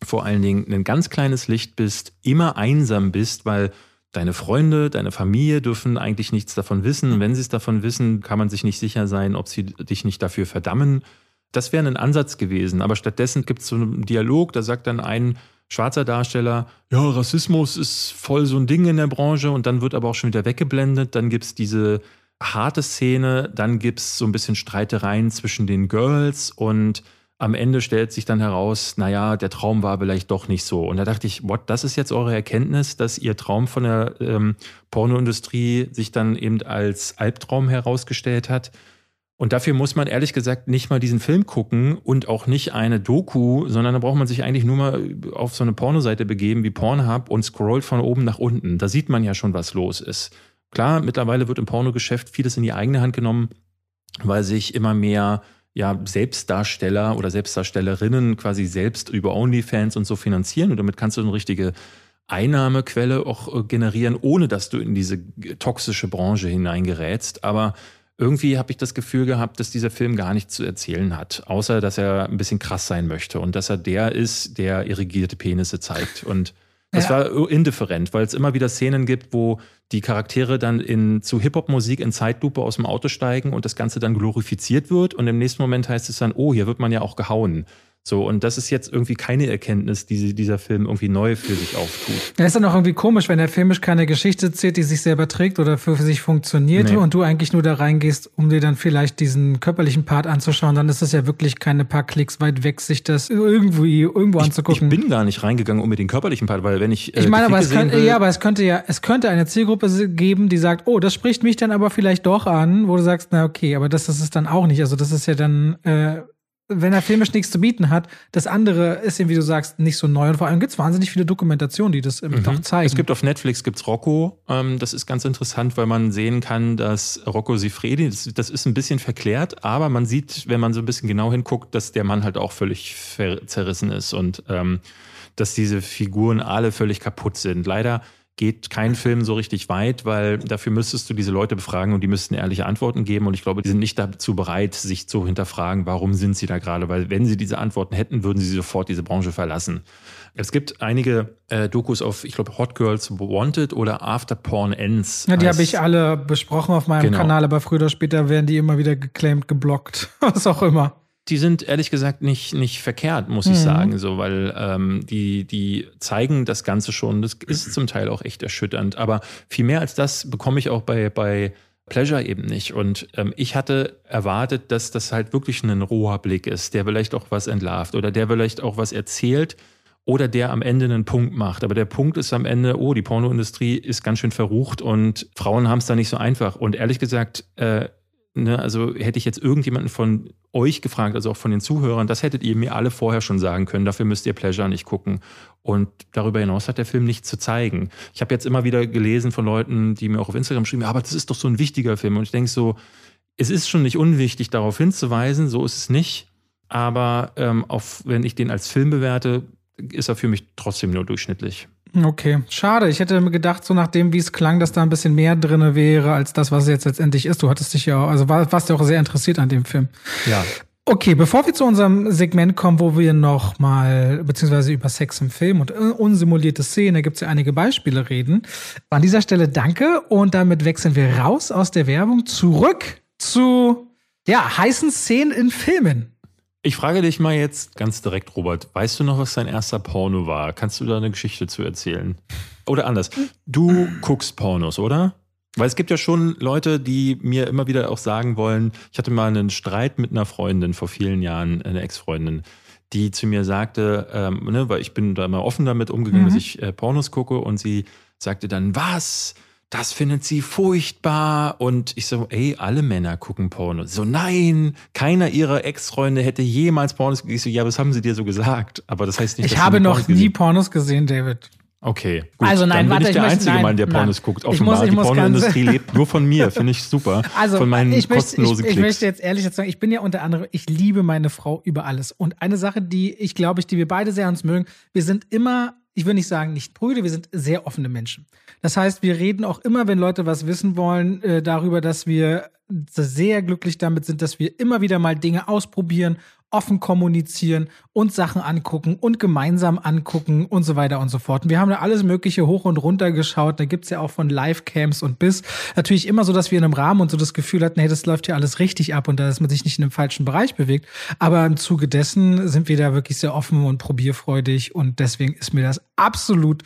vor allen Dingen ein ganz kleines Licht bist, immer einsam bist, weil deine Freunde, deine Familie dürfen eigentlich nichts davon wissen. Und wenn sie es davon wissen, kann man sich nicht sicher sein, ob sie dich nicht dafür verdammen. Das wäre ein Ansatz gewesen. Aber stattdessen gibt es so einen Dialog, da sagt dann ein schwarzer Darsteller, ja, Rassismus ist voll so ein Ding in der Branche und dann wird aber auch schon wieder weggeblendet. Dann gibt es diese harte Szene, dann gibt es so ein bisschen Streitereien zwischen den Girls und am Ende stellt sich dann heraus, naja, der Traum war vielleicht doch nicht so. Und da dachte ich, what, das ist jetzt eure Erkenntnis, dass ihr Traum von der ähm, Pornoindustrie sich dann eben als Albtraum herausgestellt hat. Und dafür muss man ehrlich gesagt nicht mal diesen Film gucken und auch nicht eine Doku, sondern da braucht man sich eigentlich nur mal auf so eine Pornoseite begeben wie Pornhub und scrollt von oben nach unten. Da sieht man ja schon, was los ist. Klar, mittlerweile wird im Pornogeschäft vieles in die eigene Hand genommen, weil sich immer mehr ja, Selbstdarsteller oder Selbstdarstellerinnen quasi selbst über OnlyFans und so finanzieren und damit kannst du eine richtige Einnahmequelle auch äh, generieren, ohne dass du in diese toxische Branche hineingerätst. Aber irgendwie habe ich das Gefühl gehabt, dass dieser Film gar nichts zu erzählen hat, außer dass er ein bisschen krass sein möchte und dass er der ist, der irrigierte Penisse zeigt. Und das ja. war indifferent, weil es immer wieder Szenen gibt, wo die Charaktere dann in, zu Hip-Hop-Musik in Zeitlupe aus dem Auto steigen und das Ganze dann glorifiziert wird. Und im nächsten Moment heißt es dann, oh, hier wird man ja auch gehauen. So, und das ist jetzt irgendwie keine Erkenntnis, die dieser Film irgendwie neu für sich auftut. Ja, ist dann auch irgendwie komisch, wenn er filmisch keine Geschichte zählt, die sich selber trägt oder für, sich funktioniert nee. und du eigentlich nur da reingehst, um dir dann vielleicht diesen körperlichen Part anzuschauen, dann ist es ja wirklich keine paar Klicks weit weg, sich das irgendwie irgendwo ich, anzugucken. Ich bin gar nicht reingegangen um mir den körperlichen Part, weil wenn ich. Äh, ich meine, aber es, könnte, ja, aber es könnte ja, es könnte eine Zielgruppe geben, die sagt, oh, das spricht mich dann aber vielleicht doch an, wo du sagst, na okay, aber das, das ist dann auch nicht. Also das ist ja dann. Äh, wenn er filmisch nichts zu bieten hat, das andere ist eben, wie du sagst, nicht so neu. Und vor allem gibt es wahnsinnig viele Dokumentationen, die das mhm. auch zeigen. Es gibt auf Netflix gibt's Rocco. Ähm, das ist ganz interessant, weil man sehen kann, dass Rocco Sifredi, das, das, ist ein bisschen verklärt, aber man sieht, wenn man so ein bisschen genau hinguckt, dass der Mann halt auch völlig zerrissen ist und ähm, dass diese Figuren alle völlig kaputt sind. Leider geht kein Film so richtig weit, weil dafür müsstest du diese Leute befragen und die müssten ehrliche Antworten geben. Und ich glaube, die sind nicht dazu bereit, sich zu hinterfragen, warum sind sie da gerade. Weil wenn sie diese Antworten hätten, würden sie sofort diese Branche verlassen. Es gibt einige äh, Dokus auf, ich glaube, Hot Girls Wanted oder After Porn Ends. Ja, die habe ich alle besprochen auf meinem genau. Kanal, aber früher oder später werden die immer wieder geclaimed, geblockt, was auch immer die sind ehrlich gesagt nicht, nicht verkehrt, muss ich mhm. sagen, so, weil ähm, die, die zeigen das Ganze schon. Das ist zum Teil auch echt erschütternd. Aber viel mehr als das bekomme ich auch bei, bei Pleasure eben nicht. Und ähm, ich hatte erwartet, dass das halt wirklich ein roher Blick ist, der vielleicht auch was entlarvt oder der vielleicht auch was erzählt oder der am Ende einen Punkt macht. Aber der Punkt ist am Ende, oh, die Pornoindustrie ist ganz schön verrucht und Frauen haben es da nicht so einfach. Und ehrlich gesagt, äh, Ne, also hätte ich jetzt irgendjemanden von euch gefragt, also auch von den Zuhörern, das hättet ihr mir alle vorher schon sagen können. Dafür müsst ihr Pleasure nicht gucken. Und darüber hinaus hat der Film nichts zu zeigen. Ich habe jetzt immer wieder gelesen von Leuten, die mir auch auf Instagram schreiben, aber das ist doch so ein wichtiger Film. Und ich denke so, es ist schon nicht unwichtig, darauf hinzuweisen, so ist es nicht. aber ähm, auf, wenn ich den als Film bewerte, ist er für mich trotzdem nur durchschnittlich. Okay, schade. Ich hätte mir gedacht, so nachdem, wie es klang, dass da ein bisschen mehr drin wäre, als das, was es jetzt letztendlich ist. Du hattest dich ja auch, also warst ja auch sehr interessiert an dem Film. Ja. Okay, bevor wir zu unserem Segment kommen, wo wir noch mal, beziehungsweise über Sex im Film und unsimulierte Szene, gibt es ja einige Beispiele reden. An dieser Stelle danke und damit wechseln wir raus aus der Werbung zurück zu, ja, heißen Szenen in Filmen. Ich frage dich mal jetzt ganz direkt, Robert, weißt du noch, was dein erster Porno war? Kannst du da eine Geschichte zu erzählen? Oder anders, du guckst Pornos, oder? Weil es gibt ja schon Leute, die mir immer wieder auch sagen wollen, ich hatte mal einen Streit mit einer Freundin vor vielen Jahren, eine Ex-Freundin, die zu mir sagte, ähm, ne, weil ich bin da mal offen damit umgegangen, mhm. dass ich äh, Pornos gucke und sie sagte dann, was? Das findet sie furchtbar. Und ich so, ey, alle Männer gucken Porno. So, nein, keiner ihrer Ex-Freunde hätte jemals Pornos gesehen. Ich so, ja, was haben sie dir so gesagt? Aber das heißt nicht, Ich habe noch nie Pornos gesehen, David. Okay, gut. Also nein, Dann bin warte, ich der ich einzige möchte, Mann, der Pornos nein. guckt. Ich Offenbar. muss- ich Die Pornoindustrie lebt nur von mir. Finde ich super. Also, von meinen ich, möchte, ich, kostenlosen ich Klicks. möchte jetzt ehrlich sagen, ich bin ja unter anderem, ich liebe meine Frau über alles. Und eine Sache, die ich glaube, ich, die wir beide sehr uns mögen, wir sind immer, ich will nicht sagen nicht Brüder, wir sind sehr offene Menschen. Das heißt, wir reden auch immer, wenn Leute was wissen wollen, äh, darüber, dass wir sehr glücklich damit sind, dass wir immer wieder mal Dinge ausprobieren, offen kommunizieren und Sachen angucken und gemeinsam angucken und so weiter und so fort. Und wir haben da alles Mögliche hoch und runter geschaut. Da gibt's ja auch von Live-Camps und bis. Natürlich immer so, dass wir in einem Rahmen und so das Gefühl hatten, hey, das läuft ja alles richtig ab und da, dass man sich nicht in einem falschen Bereich bewegt. Aber im Zuge dessen sind wir da wirklich sehr offen und probierfreudig und deswegen ist mir das absolut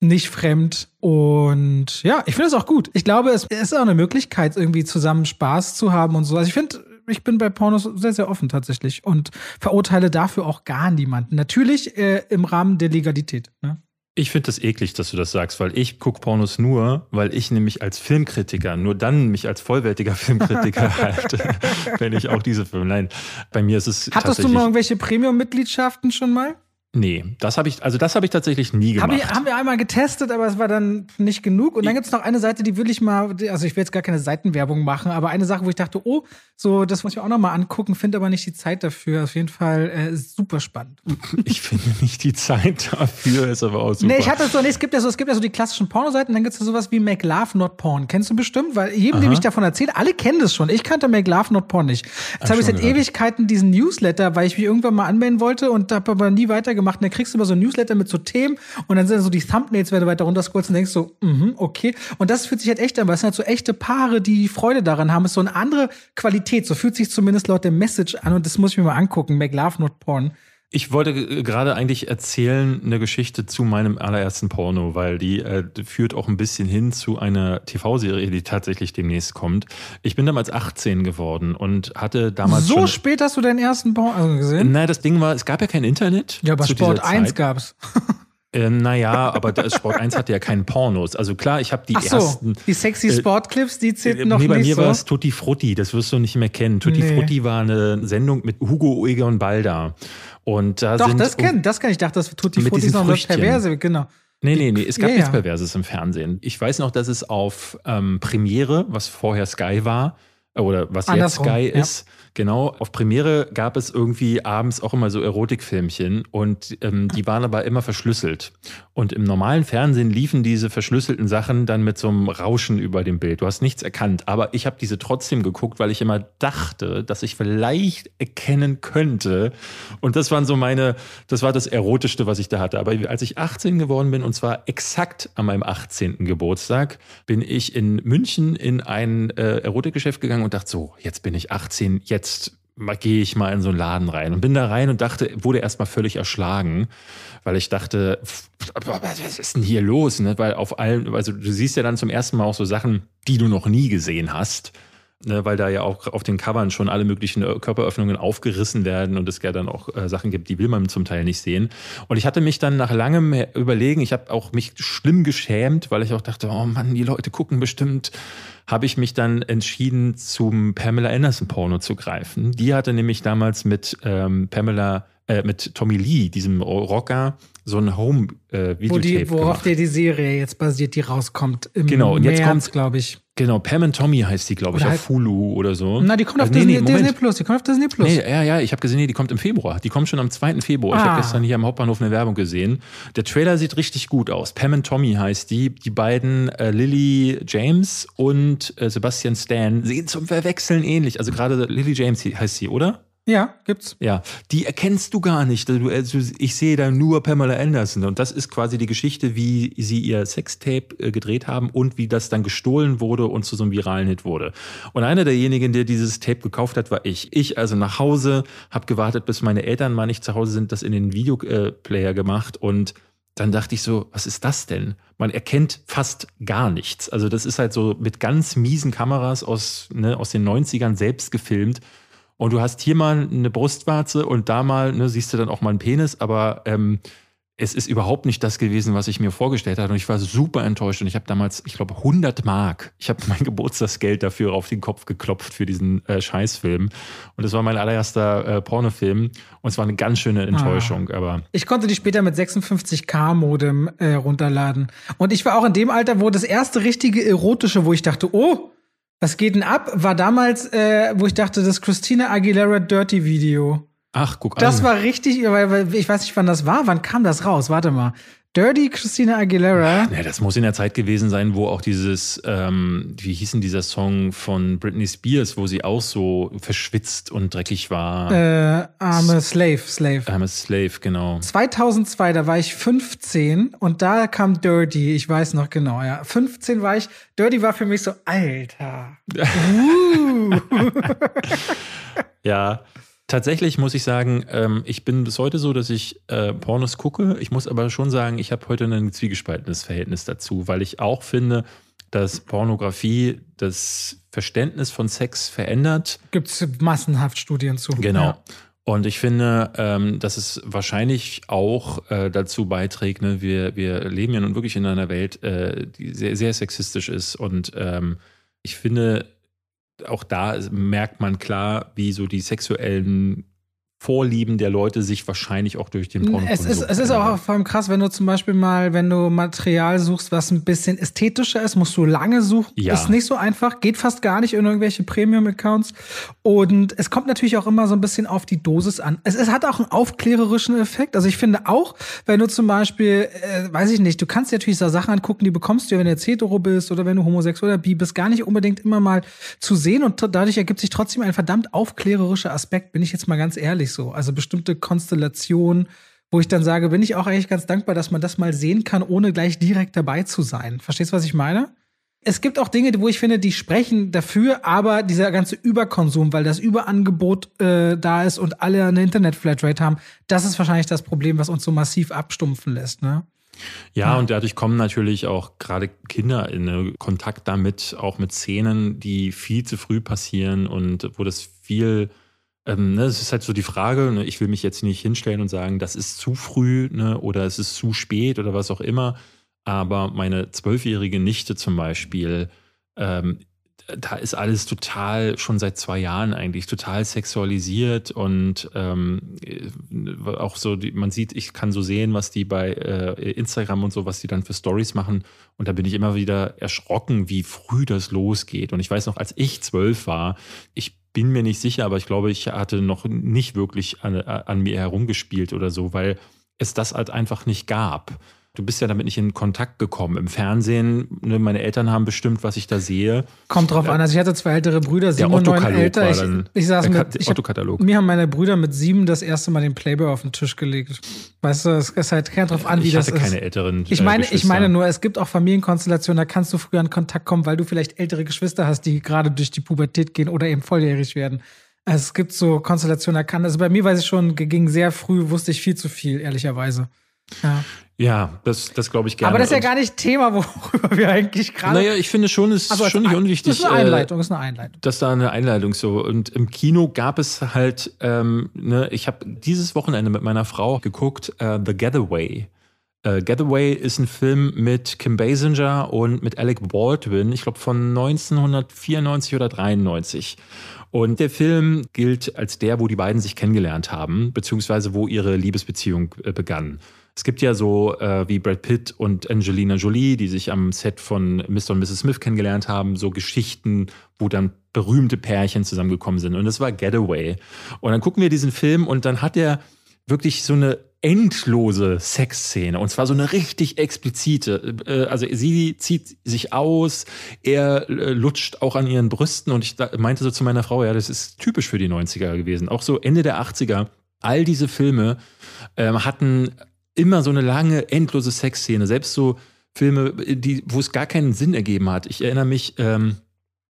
nicht fremd. Und ja, ich finde es auch gut. Ich glaube, es ist auch eine Möglichkeit, irgendwie zusammen Spaß zu haben und so. Also ich finde, ich bin bei Pornos sehr, sehr offen tatsächlich und verurteile dafür auch gar niemanden. Natürlich äh, im Rahmen der Legalität. Ne? Ich finde das eklig, dass du das sagst, weil ich gucke Pornos nur, weil ich nämlich als Filmkritiker, nur dann mich als vollwertiger Filmkritiker halte, wenn ich auch diese Filme. Nein, bei mir ist es Hattest du noch irgendwelche Premium-Mitgliedschaften schon mal? Nee, das habe ich, also das habe ich tatsächlich nie Hab gemacht. ich, haben wir einmal getestet, aber es war dann nicht genug. Und dann gibt's noch eine Seite, die will ich mal, also ich will jetzt gar keine Seitenwerbung machen, aber eine Sache, wo ich dachte, oh, so, das muss ich auch noch mal angucken, finde aber nicht die Zeit dafür. Auf jeden Fall äh, super spannend. Ich finde nicht die Zeit dafür, ist aber auch super. Nee, ich hatte so, nee, es gibt ja so, es gibt ja so die klassischen Pornoseiten, dann gibt's ja sowas wie Make Love Not Porn. Kennst du bestimmt? Weil jedem, dem Aha. ich davon erzähle, alle kennen das schon. Ich kannte Make Love Not Porn nicht. Jetzt habe ich seit gehört. Ewigkeiten diesen Newsletter, weil ich mich irgendwann mal anmelden wollte und habe aber nie weitergemacht. Und dann kriegst du immer so ein Newsletter mit so Themen und dann sind so die Thumbnails, wenn du weiter runterscrollst und denkst so, mhm, okay. Und das fühlt sich halt echt an, weil es sind halt so echte Paare, die Freude daran haben. Es ist so eine andere Qualität. So fühlt sich zumindest laut der Message an und das muss ich mir mal angucken. Make Love Not Porn. Ich wollte äh, gerade eigentlich erzählen eine Geschichte zu meinem allerersten Porno, weil die äh, führt auch ein bisschen hin zu einer TV-Serie, die tatsächlich demnächst kommt. Ich bin damals 18 geworden und hatte damals so spät hast du deinen ersten Porno gesehen? Nein, das Ding war, es gab ja kein Internet. Ja, aber Sport dieser 1 Zeit. gab's. Äh, naja, aber das Sport 1 hatte ja keinen Pornos. Also klar, ich habe die Ach so, ersten. die sexy äh, Sportclips, die Äh, zählten noch nee, bei nicht mir so. war es Tutti Frutti, das wirst du nicht mehr kennen. Tutti Nee. Frutti war eine Sendung mit Hugo Egon Balda. Und da Doch, sind das kenn, das kann ich. dachte, das Tutti Mit Frutti ist noch Früchtchen. Perverse, genau. Nee, nee, nee, es gab Ja, nichts ja. Perverses im Fernsehen. Ich weiß noch, dass es auf ähm, Premiere, was vorher Sky war, äh, oder was Andersrum, jetzt Sky ja. Genau, auf Premiere gab es irgendwie abends auch immer so Erotikfilmchen und ähm, die waren aber immer verschlüsselt. Und im normalen Fernsehen liefen diese verschlüsselten Sachen dann mit so einem Rauschen über dem Bild. Du hast nichts erkannt, aber ich habe diese trotzdem geguckt, weil ich immer dachte, dass ich vielleicht erkennen könnte. Und das waren so meine, das war das Erotischste, was ich da hatte. Aber als ich 18 geworden bin, und zwar exakt an meinem 18. Geburtstag, bin ich in München in ein äh, Erotikgeschäft gegangen und dachte so, jetzt bin ich 18, jetzt mal- gehe ich mal in so einen Laden rein. Und bin da rein und dachte, wurde erstmal völlig erschlagen, weil ich dachte, was ist denn hier los? Ne? Weil auf allen, also du siehst ja dann zum ersten Mal auch so Sachen, die du noch nie gesehen hast. Ne, weil da ja auch auf den Covern schon alle möglichen äh, Körperöffnungen aufgerissen werden und es ja dann auch äh, Sachen gibt, die will man zum Teil nicht sehen. Und ich hatte mich dann nach langem Überlegen, ich habe auch mich schlimm geschämt, weil ich auch dachte, oh Mann, die Leute gucken bestimmt, habe ich mich dann entschieden, zum Pamela Anderson Porno zu greifen. Die hatte nämlich damals mit ähm, Pamela äh, mit Tommy Lee, diesem Rocker, so ein Home-Videotape Wo die, gemacht. worauf der die Serie jetzt basiert, die rauskommt im Genau, und jetzt kommt- glaube ich. Genau, Pam and Tommy heißt die, glaube ich, Oder auf Hulu oder so. Na, die kommt auf Also, nee, Disney, nee. Disney Plus. Die kommt auf Disney Plus. Nee, ja, ja, ich habe gesehen, nee, die kommt im Februar. Die kommt schon am 2. Februar. Ich Ah. habe gestern hier am Hauptbahnhof eine Werbung gesehen. Der Trailer sieht richtig gut aus. Pam and Tommy heißt die. Die beiden, äh, Lily James und äh, Sebastian Stan, sehen zum Verwechseln ähnlich. Also gerade Lily James heißt sie, oder? Ja, gibt's. Ja, die erkennst du gar nicht. Also ich sehe da nur Pamela Anderson. Und das ist quasi die Geschichte, wie sie ihr Sextape äh, gedreht haben und wie das dann gestohlen wurde und zu so einem viralen Hit wurde. Und einer derjenigen, der dieses Tape gekauft hat, war ich. Ich also nach Hause, habe gewartet, bis meine Eltern mal nicht zu Hause sind, das in den Videoplayer gemacht und dann dachte ich so, was ist das denn? Man erkennt fast gar nichts. Also das ist halt so mit ganz miesen Kameras aus, ne, aus den 90ern selbst gefilmt. Und du hast hier mal eine Brustwarze und da mal, ne, siehst du dann auch mal einen Penis, aber ähm, es ist überhaupt nicht das gewesen, was ich mir vorgestellt hatte. Und ich war super enttäuscht. Und ich habe damals, ich glaube, 100 Mark. Ich habe mein Geburtstagsgeld dafür auf den Kopf geklopft für diesen äh, Scheißfilm. Und das war mein allererster äh, Pornofilm. Und es war eine ganz schöne Enttäuschung. Aber Ich konnte die später mit 56K-Modem äh, runterladen. Und ich war auch in dem Alter, wo das erste richtige erotische, wo ich dachte, oh, was geht denn ab, war damals, äh, wo ich dachte, das Christina Aguilera Dirty Video. ach, guck Das an. war richtig, weil, weil ich weiß nicht, wann das war. Wann kam das raus? Warte mal. Dirty Christina Aguilera. Ja, das muss in der Zeit gewesen sein, wo auch dieses, ähm, wie hieß denn dieser Song von Britney Spears, wo sie auch so verschwitzt und dreckig war. Äh, arme Slave, Slave. I'm a Slave, genau. 2002, da war ich 15 und da kam Dirty, ich weiß noch genau, ja. 15 war ich, Dirty war für mich so, Alter. Uh. Ja, tatsächlich muss ich sagen, ähm, ich bin bis heute so, dass ich äh, Pornos gucke. Ich muss aber schon sagen, ich habe heute ein zwiegespaltenes Verhältnis dazu, weil ich auch finde, dass Pornografie das Verständnis von Sex verändert. Gibt's massenhaft Studien zu. Genau. Ja. Und ich finde, ähm, dass es wahrscheinlich auch äh, dazu beiträgt, ne, wir, wir leben ja nun wirklich in einer Welt, äh, die sehr, sehr sexistisch ist. Und ähm, ich finde, auch da merkt man klar, wie so die sexuellen Vorlieben der Leute sich wahrscheinlich auch durch den Porno Es ist, es ist auch vor allem krass, wenn du zum Beispiel mal, wenn du Material suchst, was ein bisschen ästhetischer ist, musst du lange suchen. Ja. Ist nicht so einfach, geht fast gar nicht in irgendwelche Premium-Accounts. Und es kommt natürlich auch immer so ein bisschen auf die Dosis an. Es, es hat auch einen aufklärerischen Effekt. Also ich finde auch, wenn du zum Beispiel, äh, weiß ich nicht, du kannst dir natürlich so Sachen angucken, die bekommst du, wenn du jetzt hetero bist oder wenn du homosexuell oder bi bist, gar nicht unbedingt immer mal zu sehen. Und dadurch ergibt sich trotzdem ein verdammt aufklärerischer Aspekt, bin ich jetzt mal ganz ehrlich so. Also bestimmte Konstellationen, wo ich dann sage, bin ich auch eigentlich ganz dankbar, dass man das mal sehen kann, ohne gleich direkt dabei zu sein. Verstehst du, was ich meine? Es gibt auch Dinge, wo ich finde, die sprechen dafür, aber dieser ganze Überkonsum, weil das Überangebot äh, da ist und alle eine Internet-Flatrate haben, das ist wahrscheinlich das Problem, was uns so massiv abstumpfen lässt. Ne? Ja, und dadurch kommen natürlich auch gerade Kinder in äh, Kontakt damit, auch mit Szenen, die viel zu früh passieren und wo das viel, ähm, ne, es ist halt so die Frage, ne, ich will mich jetzt nicht hinstellen und sagen, das ist zu früh ne, oder es ist zu spät oder was auch immer. Aber meine zwölfjährige Nichte zum Beispiel, ähm, da ist alles total, schon seit zwei Jahren eigentlich, total sexualisiert und ähm, äh, auch so, man sieht, ich kann so sehen, was die bei äh, Instagram und so, was die dann für Stories machen. Und da bin ich immer wieder erschrocken, wie früh das losgeht. Und ich weiß noch, als ich zwölf war, ich bin mir nicht sicher, aber ich glaube, ich hatte noch nicht wirklich an, an mir herumgespielt oder so, weil es das halt einfach nicht gab. Du bist ja damit nicht in Kontakt gekommen. Im Fernsehen, ne, meine Eltern haben bestimmt, was ich da sehe. Kommt drauf an. Also ich hatte zwei ältere Brüder, Der sieben und neun älter. Ich, dann. ich saß mit, ich hab, mir haben meine Brüder mit sieben das erste Mal den Playboy auf den Tisch gelegt. Weißt du, es ist halt kein drauf an, wie ich das hatte ist. keine älteren. Ich äh, meine, ich Geschwister. meine nur, es gibt auch Familienkonstellationen, da kannst du früher in Kontakt kommen, weil du vielleicht ältere Geschwister hast, die gerade durch die Pubertät gehen oder eben volljährig werden. Also es gibt so Konstellationen, da kann, also bei mir weiß ich schon, ging sehr früh, wusste ich viel zu viel, ehrlicherweise. Ja. Ja, das, das glaube ich gerne. Aber das ist ja gar nicht Thema, worüber wir eigentlich gerade. Naja, ich finde schon, es ist Also als schon nicht unwichtig. Das ist eine äh, Einleitung, ist eine Einleitung. dass da eine Einleitung so und im Kino gab es halt, ähm, ne, ich habe dieses Wochenende mit meiner Frau geguckt, äh, The Getaway. Äh, Getaway ist ein Film mit Kim Basinger und mit Alec Baldwin, ich glaube von 1994 oder 93. Und der Film gilt als der, wo die beiden sich kennengelernt haben, beziehungsweise wo ihre Liebesbeziehung äh, begann. Es gibt ja so äh, wie Brad Pitt und Angelina Jolie, die sich am Set von Mr. und Mrs. Smith kennengelernt haben, so Geschichten, wo dann berühmte Pärchen zusammengekommen sind. Und das war Getaway. Und dann gucken wir diesen Film und dann hat er wirklich so eine endlose Sexszene und zwar so eine richtig explizite. Äh, also sie zieht sich aus, er äh, lutscht auch an ihren Brüsten und ich meinte so zu meiner Frau, ja, das ist typisch für die 90er gewesen. Auch so Ende der 80er. All diese Filme ähm, hatten immer so eine lange, endlose Sexszene. Selbst so Filme, die, wo es gar keinen Sinn ergeben hat. Ich erinnere mich, ähm,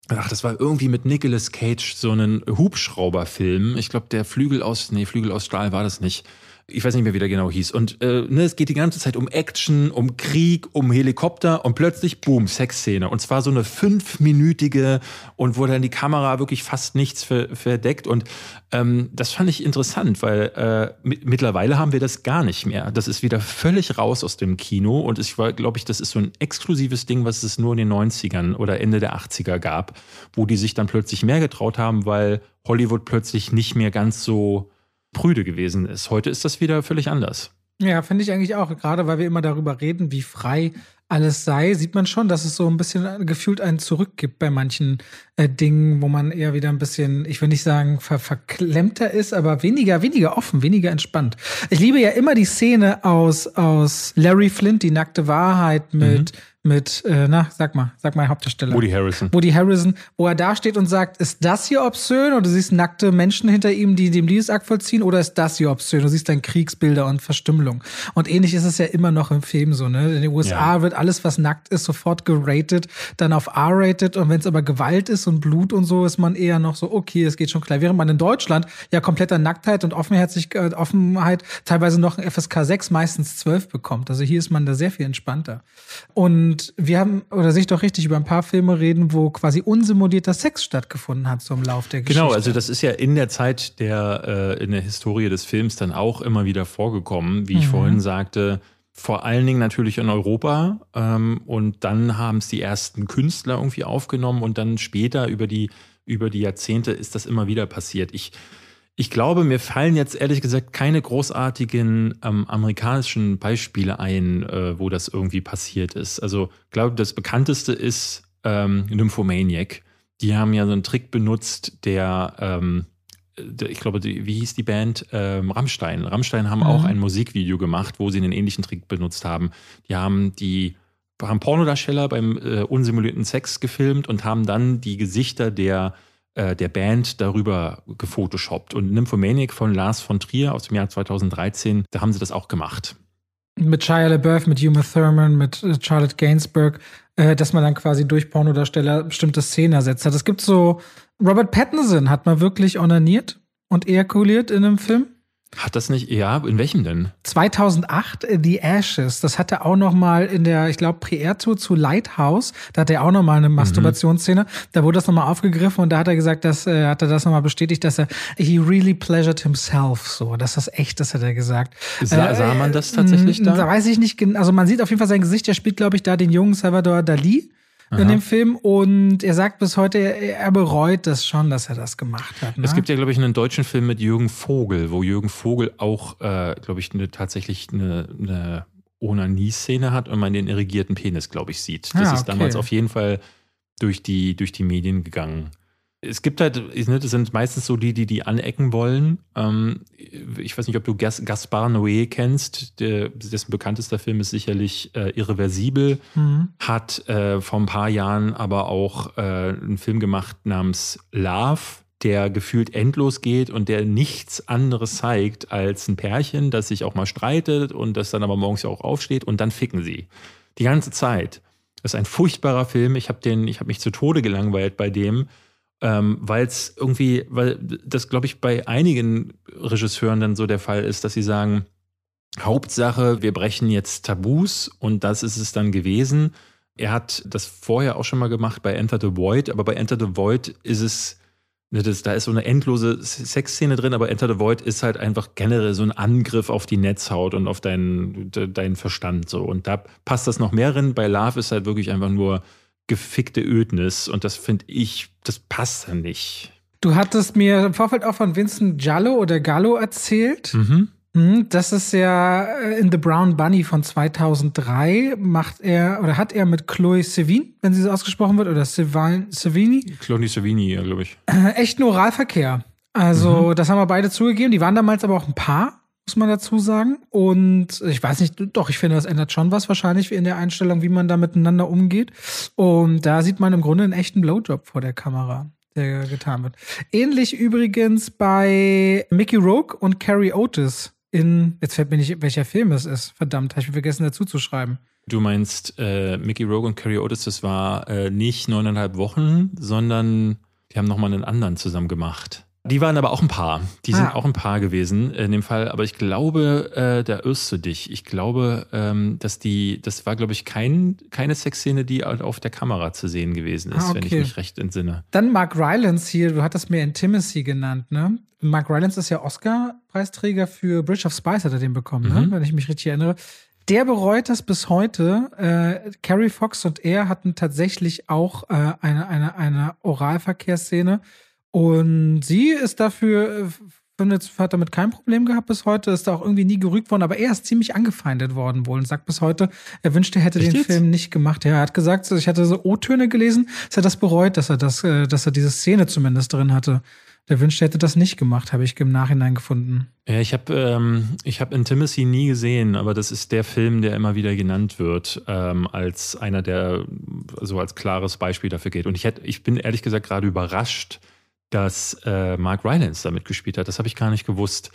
ach, das war irgendwie mit Nicolas Cage so einen Hubschrauberfilm. Ich glaube, der Flügel aus, nee, Flügel aus Stahl war das nicht ich weiß nicht mehr, wie der genau hieß. Und äh, ne, es geht die ganze Zeit um Action, um Krieg, um Helikopter und plötzlich, boom, Sexszene. Und zwar so eine fünfminütige und wo dann die Kamera wirklich fast nichts verdeckt. Und ähm, das fand ich interessant, weil äh, mittlerweile haben wir das gar nicht mehr. Das ist wieder völlig raus aus dem Kino. Und ich glaube ich, das ist so ein exklusives Ding, was es nur in den 90ern oder Ende der 80er gab, wo die sich dann plötzlich mehr getraut haben, weil Hollywood plötzlich nicht mehr ganz so prüde gewesen ist. Heute ist das wieder völlig anders. Ja, finde ich eigentlich auch. Gerade weil wir immer darüber reden, wie frei alles sei, sieht man schon, dass es so ein bisschen gefühlt einen zurückgibt bei manchen äh, Dingen, wo man eher wieder ein bisschen, ich will nicht sagen ver verklemmter ist, aber weniger, weniger offen, weniger entspannt. Ich liebe ja immer die Szene aus, aus Larry Flint, die nackte Wahrheit mit mhm mit, äh, na, sag mal, sag mal Hauptdarsteller. Woody Harrison. Woody Harrison, wo er da steht und sagt, ist das hier obszön? Und du siehst nackte Menschen hinter ihm, die dem Liebesakt vollziehen, oder ist das hier obszön? Du siehst dann Kriegsbilder und Verstümmelung. Und ähnlich ist es ja immer noch im Film so, ne? In den USA ja. wird alles, was nackt ist, sofort geratet, dann auf R-rated und wenn es aber Gewalt ist und Blut und so, ist man eher noch so, okay, es geht schon klar. Während man in Deutschland ja kompletter Nacktheit und Offenherzig, Offenheit teilweise noch ein FSK 6, meistens 12 bekommt. Also hier ist man da sehr viel entspannter. Und und wir haben, oder sich doch richtig, über ein paar Filme reden, wo quasi unsimulierter Sex stattgefunden hat so im Lauf der Geschichte. Genau, also das ist ja in der Zeit der, äh, in der Historie des Films dann auch immer wieder vorgekommen, wie ich mhm. vorhin sagte. Vor allen Dingen natürlich in Europa. Ähm, und dann haben es die ersten Künstler irgendwie aufgenommen und dann später über die, über die Jahrzehnte ist das immer wieder passiert. Ich ich glaube, mir fallen jetzt ehrlich gesagt keine großartigen ähm, amerikanischen Beispiele ein, äh, wo das irgendwie passiert ist. Also, ich glaube, das bekannteste ist ähm, Nymphomaniac. Die haben ja so einen Trick benutzt, der, ähm, der ich glaube, die, wie hieß die Band? Ähm, Rammstein. Rammstein haben mhm. auch ein Musikvideo gemacht, wo sie einen ähnlichen Trick benutzt haben. Die haben die haben Pornodarsteller beim äh, unsimulierten Sex gefilmt und haben dann die Gesichter der äh, der Band darüber gefotoshoppt. Und Nymphomaniac von Lars von Trier aus dem Jahr 2013, da haben sie das auch gemacht. Mit Shia LaBeouf, mit Uma Thurman, mit äh, Charlotte Gainsbourg, äh, dass man dann quasi durch Pornodarsteller bestimmte Szenen ersetzt hat. Es gibt so, Robert Pattinson hat mal wirklich onaniert und ejakuliert in einem Film. Hat das nicht, ja, in welchem denn? 2008, äh, The Ashes. Das hat er auch noch mal in der, ich glaube, Pre-Air-Tour zu Lighthouse. Da hat er auch noch mal eine mhm. Masturbationsszene. Da wurde das noch mal aufgegriffen und da hat er gesagt, dass, äh, hat er das noch mal bestätigt, dass er, he really pleasured himself, so. Dass das echt ist, hat er gesagt. Sa sah man das tatsächlich äh, da? Da weiß ich nicht, also man sieht auf jeden Fall sein Gesicht. Er spielt, glaube ich, da den jungen Salvador Dali in dem Film und er sagt bis heute, er bereut das schon, dass er das gemacht hat. Ne? Es gibt ja, glaube ich, einen deutschen Film mit Jürgen Vogel, wo Jürgen Vogel auch, äh, glaube ich, eine, tatsächlich eine, eine Onanie-Szene hat und man den irrigierten Penis, glaube ich, sieht. Das ah, ist damals auf jeden Fall durch die, durch die Medien gegangen es gibt halt, ne, das sind meistens so die, die die anecken wollen. Ähm, ich weiß nicht, ob du Gas, Gaspar Noé kennst. Der, dessen bekanntester Film ist sicherlich äh, Irreversibel. Mhm. Hat äh, vor ein paar Jahren aber auch äh, einen Film gemacht namens Love, der gefühlt endlos geht und der nichts anderes zeigt als ein Pärchen, das sich auch mal streitet und das dann aber morgens ja auch aufsteht und dann ficken sie. Die ganze Zeit. Das ist ein furchtbarer Film. Ich habe habe mich zu Tode gelangweilt bei dem ähm, weil es irgendwie, weil das, glaube ich, bei einigen Regisseuren dann so der Fall ist, dass sie sagen, Hauptsache, wir brechen jetzt Tabus und das ist es dann gewesen. Er hat das vorher auch schon mal gemacht bei Enter the Void, aber bei Enter the Void ist es, ne, das, da ist so eine endlose Sexszene drin, aber Enter the Void ist halt einfach generell so ein Angriff auf die Netzhaut und auf deinen, deinen Verstand so. Und da passt das noch mehr drin. Bei Love ist halt wirklich einfach nur gefickte Ödnis und das finde ich, das passt dann nicht. Du hattest mir im Vorfeld auch von Vincent Giallo oder Gallo erzählt. Mhm. Hm, das ist ja äh, in The Brown Bunny von 2003 macht er oder hat er mit Chloe Sevigny, wenn sie so ausgesprochen wird, oder Sevigny? Chloe Sevigny, ja, glaube ich. Äh, echten Oralverkehr. Also, mhm. das haben wir beide zugegeben. Die waren damals aber auch ein Paar, muss man dazu sagen. Und ich weiß nicht, doch, ich finde, das ändert schon was wahrscheinlich in der Einstellung, wie man da miteinander umgeht. Und da sieht man im Grunde einen echten Blowjob vor der Kamera der getan wird. Ähnlich übrigens bei Mickey Rogue und Carrie Otis in, jetzt fällt mir nicht, welcher Film es ist. Verdammt, habe ich vergessen dazu zu schreiben. Du meinst äh, Mickey Rogue und Carrie Otis, das war äh, nicht neuneinhalb Wochen, sondern die haben nochmal einen anderen zusammen gemacht. Die waren aber auch ein Paar. Die sind ah. auch ein Paar gewesen in dem Fall. Aber ich glaube, äh, da irrst du dich. Ich glaube, ähm, dass die, das war, glaube ich, kein, keine Sexszene, die auf der Kamera zu sehen gewesen ist, ah, okay. wenn ich mich recht entsinne. Dann Mark Rylance hier, du hattest mir Intimacy genannt, ne? Mark Rylance ist ja Oscar-Preisträger für Bridge of Spice, hat er den bekommen, ne? mhm. ne? wenn ich mich richtig erinnere. Der bereut das bis heute. Äh, Carrie Fox und er hatten tatsächlich auch äh, eine, eine, eine Oralverkehrsszene und sie ist dafür, äh, findet, hat damit kein Problem gehabt bis heute, ist da auch irgendwie nie gerügt worden, aber er ist ziemlich angefeindet worden wohl und sagt bis heute, er wünschte, er hätte Echt den jetzt? Film nicht gemacht. Ja, er hat gesagt, ich hatte so O-Töne gelesen, dass er das bereut, dass er das, äh, dass er diese Szene zumindest drin hatte. Der wünschte, er hätte das nicht gemacht, habe ich im Nachhinein gefunden. Ja, ich habe ähm, hab Intimacy nie gesehen, aber das ist der Film, der immer wieder genannt wird, ähm, als einer, der so als klares Beispiel dafür geht. Und ich, hätte, ich bin ehrlich gesagt gerade überrascht, dass äh, Mark Rylance damit gespielt hat. Das habe ich gar nicht gewusst.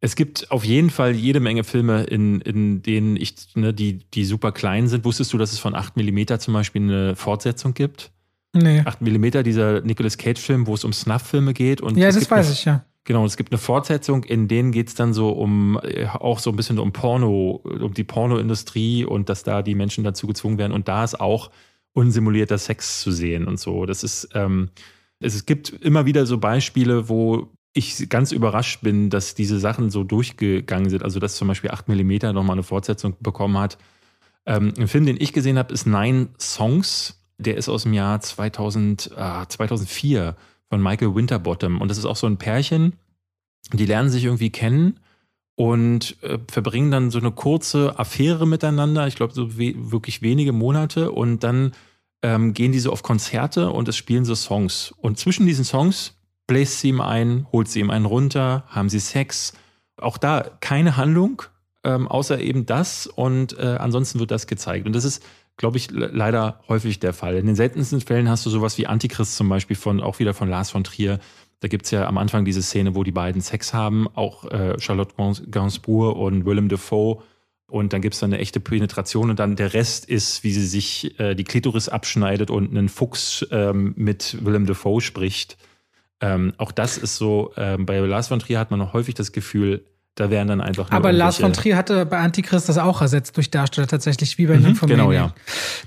Es gibt auf jeden Fall jede Menge Filme, in, in denen ich, ne, die, die super klein sind. Wusstest du, dass es von 8 mm zum Beispiel eine Fortsetzung gibt? Nee. 8 mm, dieser Nicolas Cage-Film, wo es um Snuff-Filme geht. Und ja, das weiß eine, ich, ja. Genau, es gibt eine Fortsetzung, in denen geht es dann so um äh, auch so ein bisschen um Porno, um die Pornoindustrie und dass da die Menschen dazu gezwungen werden. Und da ist auch unsimulierter Sex zu sehen und so. Das ist, ähm, es gibt immer wieder so Beispiele, wo ich ganz überrascht bin, dass diese Sachen so durchgegangen sind. Also, dass zum Beispiel 8 mm nochmal eine Fortsetzung bekommen hat. Ähm, ein Film, den ich gesehen habe, ist Nine Songs. Der ist aus dem Jahr 2000, äh, 2004 von Michael Winterbottom. Und das ist auch so ein Pärchen, die lernen sich irgendwie kennen und äh, verbringen dann so eine kurze Affäre miteinander. Ich glaube, so we wirklich wenige Monate. Und dann ähm, gehen die so auf Konzerte und es spielen so Songs. Und zwischen diesen Songs bläst sie ihm ein, holt sie ihm einen runter, haben sie Sex. Auch da keine Handlung, ähm, außer eben das. Und äh, ansonsten wird das gezeigt. Und das ist, glaube ich, leider häufig der Fall. In den seltensten Fällen hast du sowas wie Antichrist zum Beispiel von, auch wieder von Lars von Trier. Da gibt es ja am Anfang diese Szene, wo die beiden Sex haben, auch äh, Charlotte Gainsbourg und Willem Dafoe und dann gibt es dann eine echte Penetration und dann der Rest ist, wie sie sich äh, die Klitoris abschneidet und einen Fuchs ähm, mit Willem Dafoe spricht. Ähm, auch das ist so, ähm, bei Lars von Trier hat man noch häufig das Gefühl, da wären dann einfach. Aber Lars von Trier hatte bei Antichrist das auch ersetzt durch Darsteller tatsächlich, wie bei mhm, Genau, ja.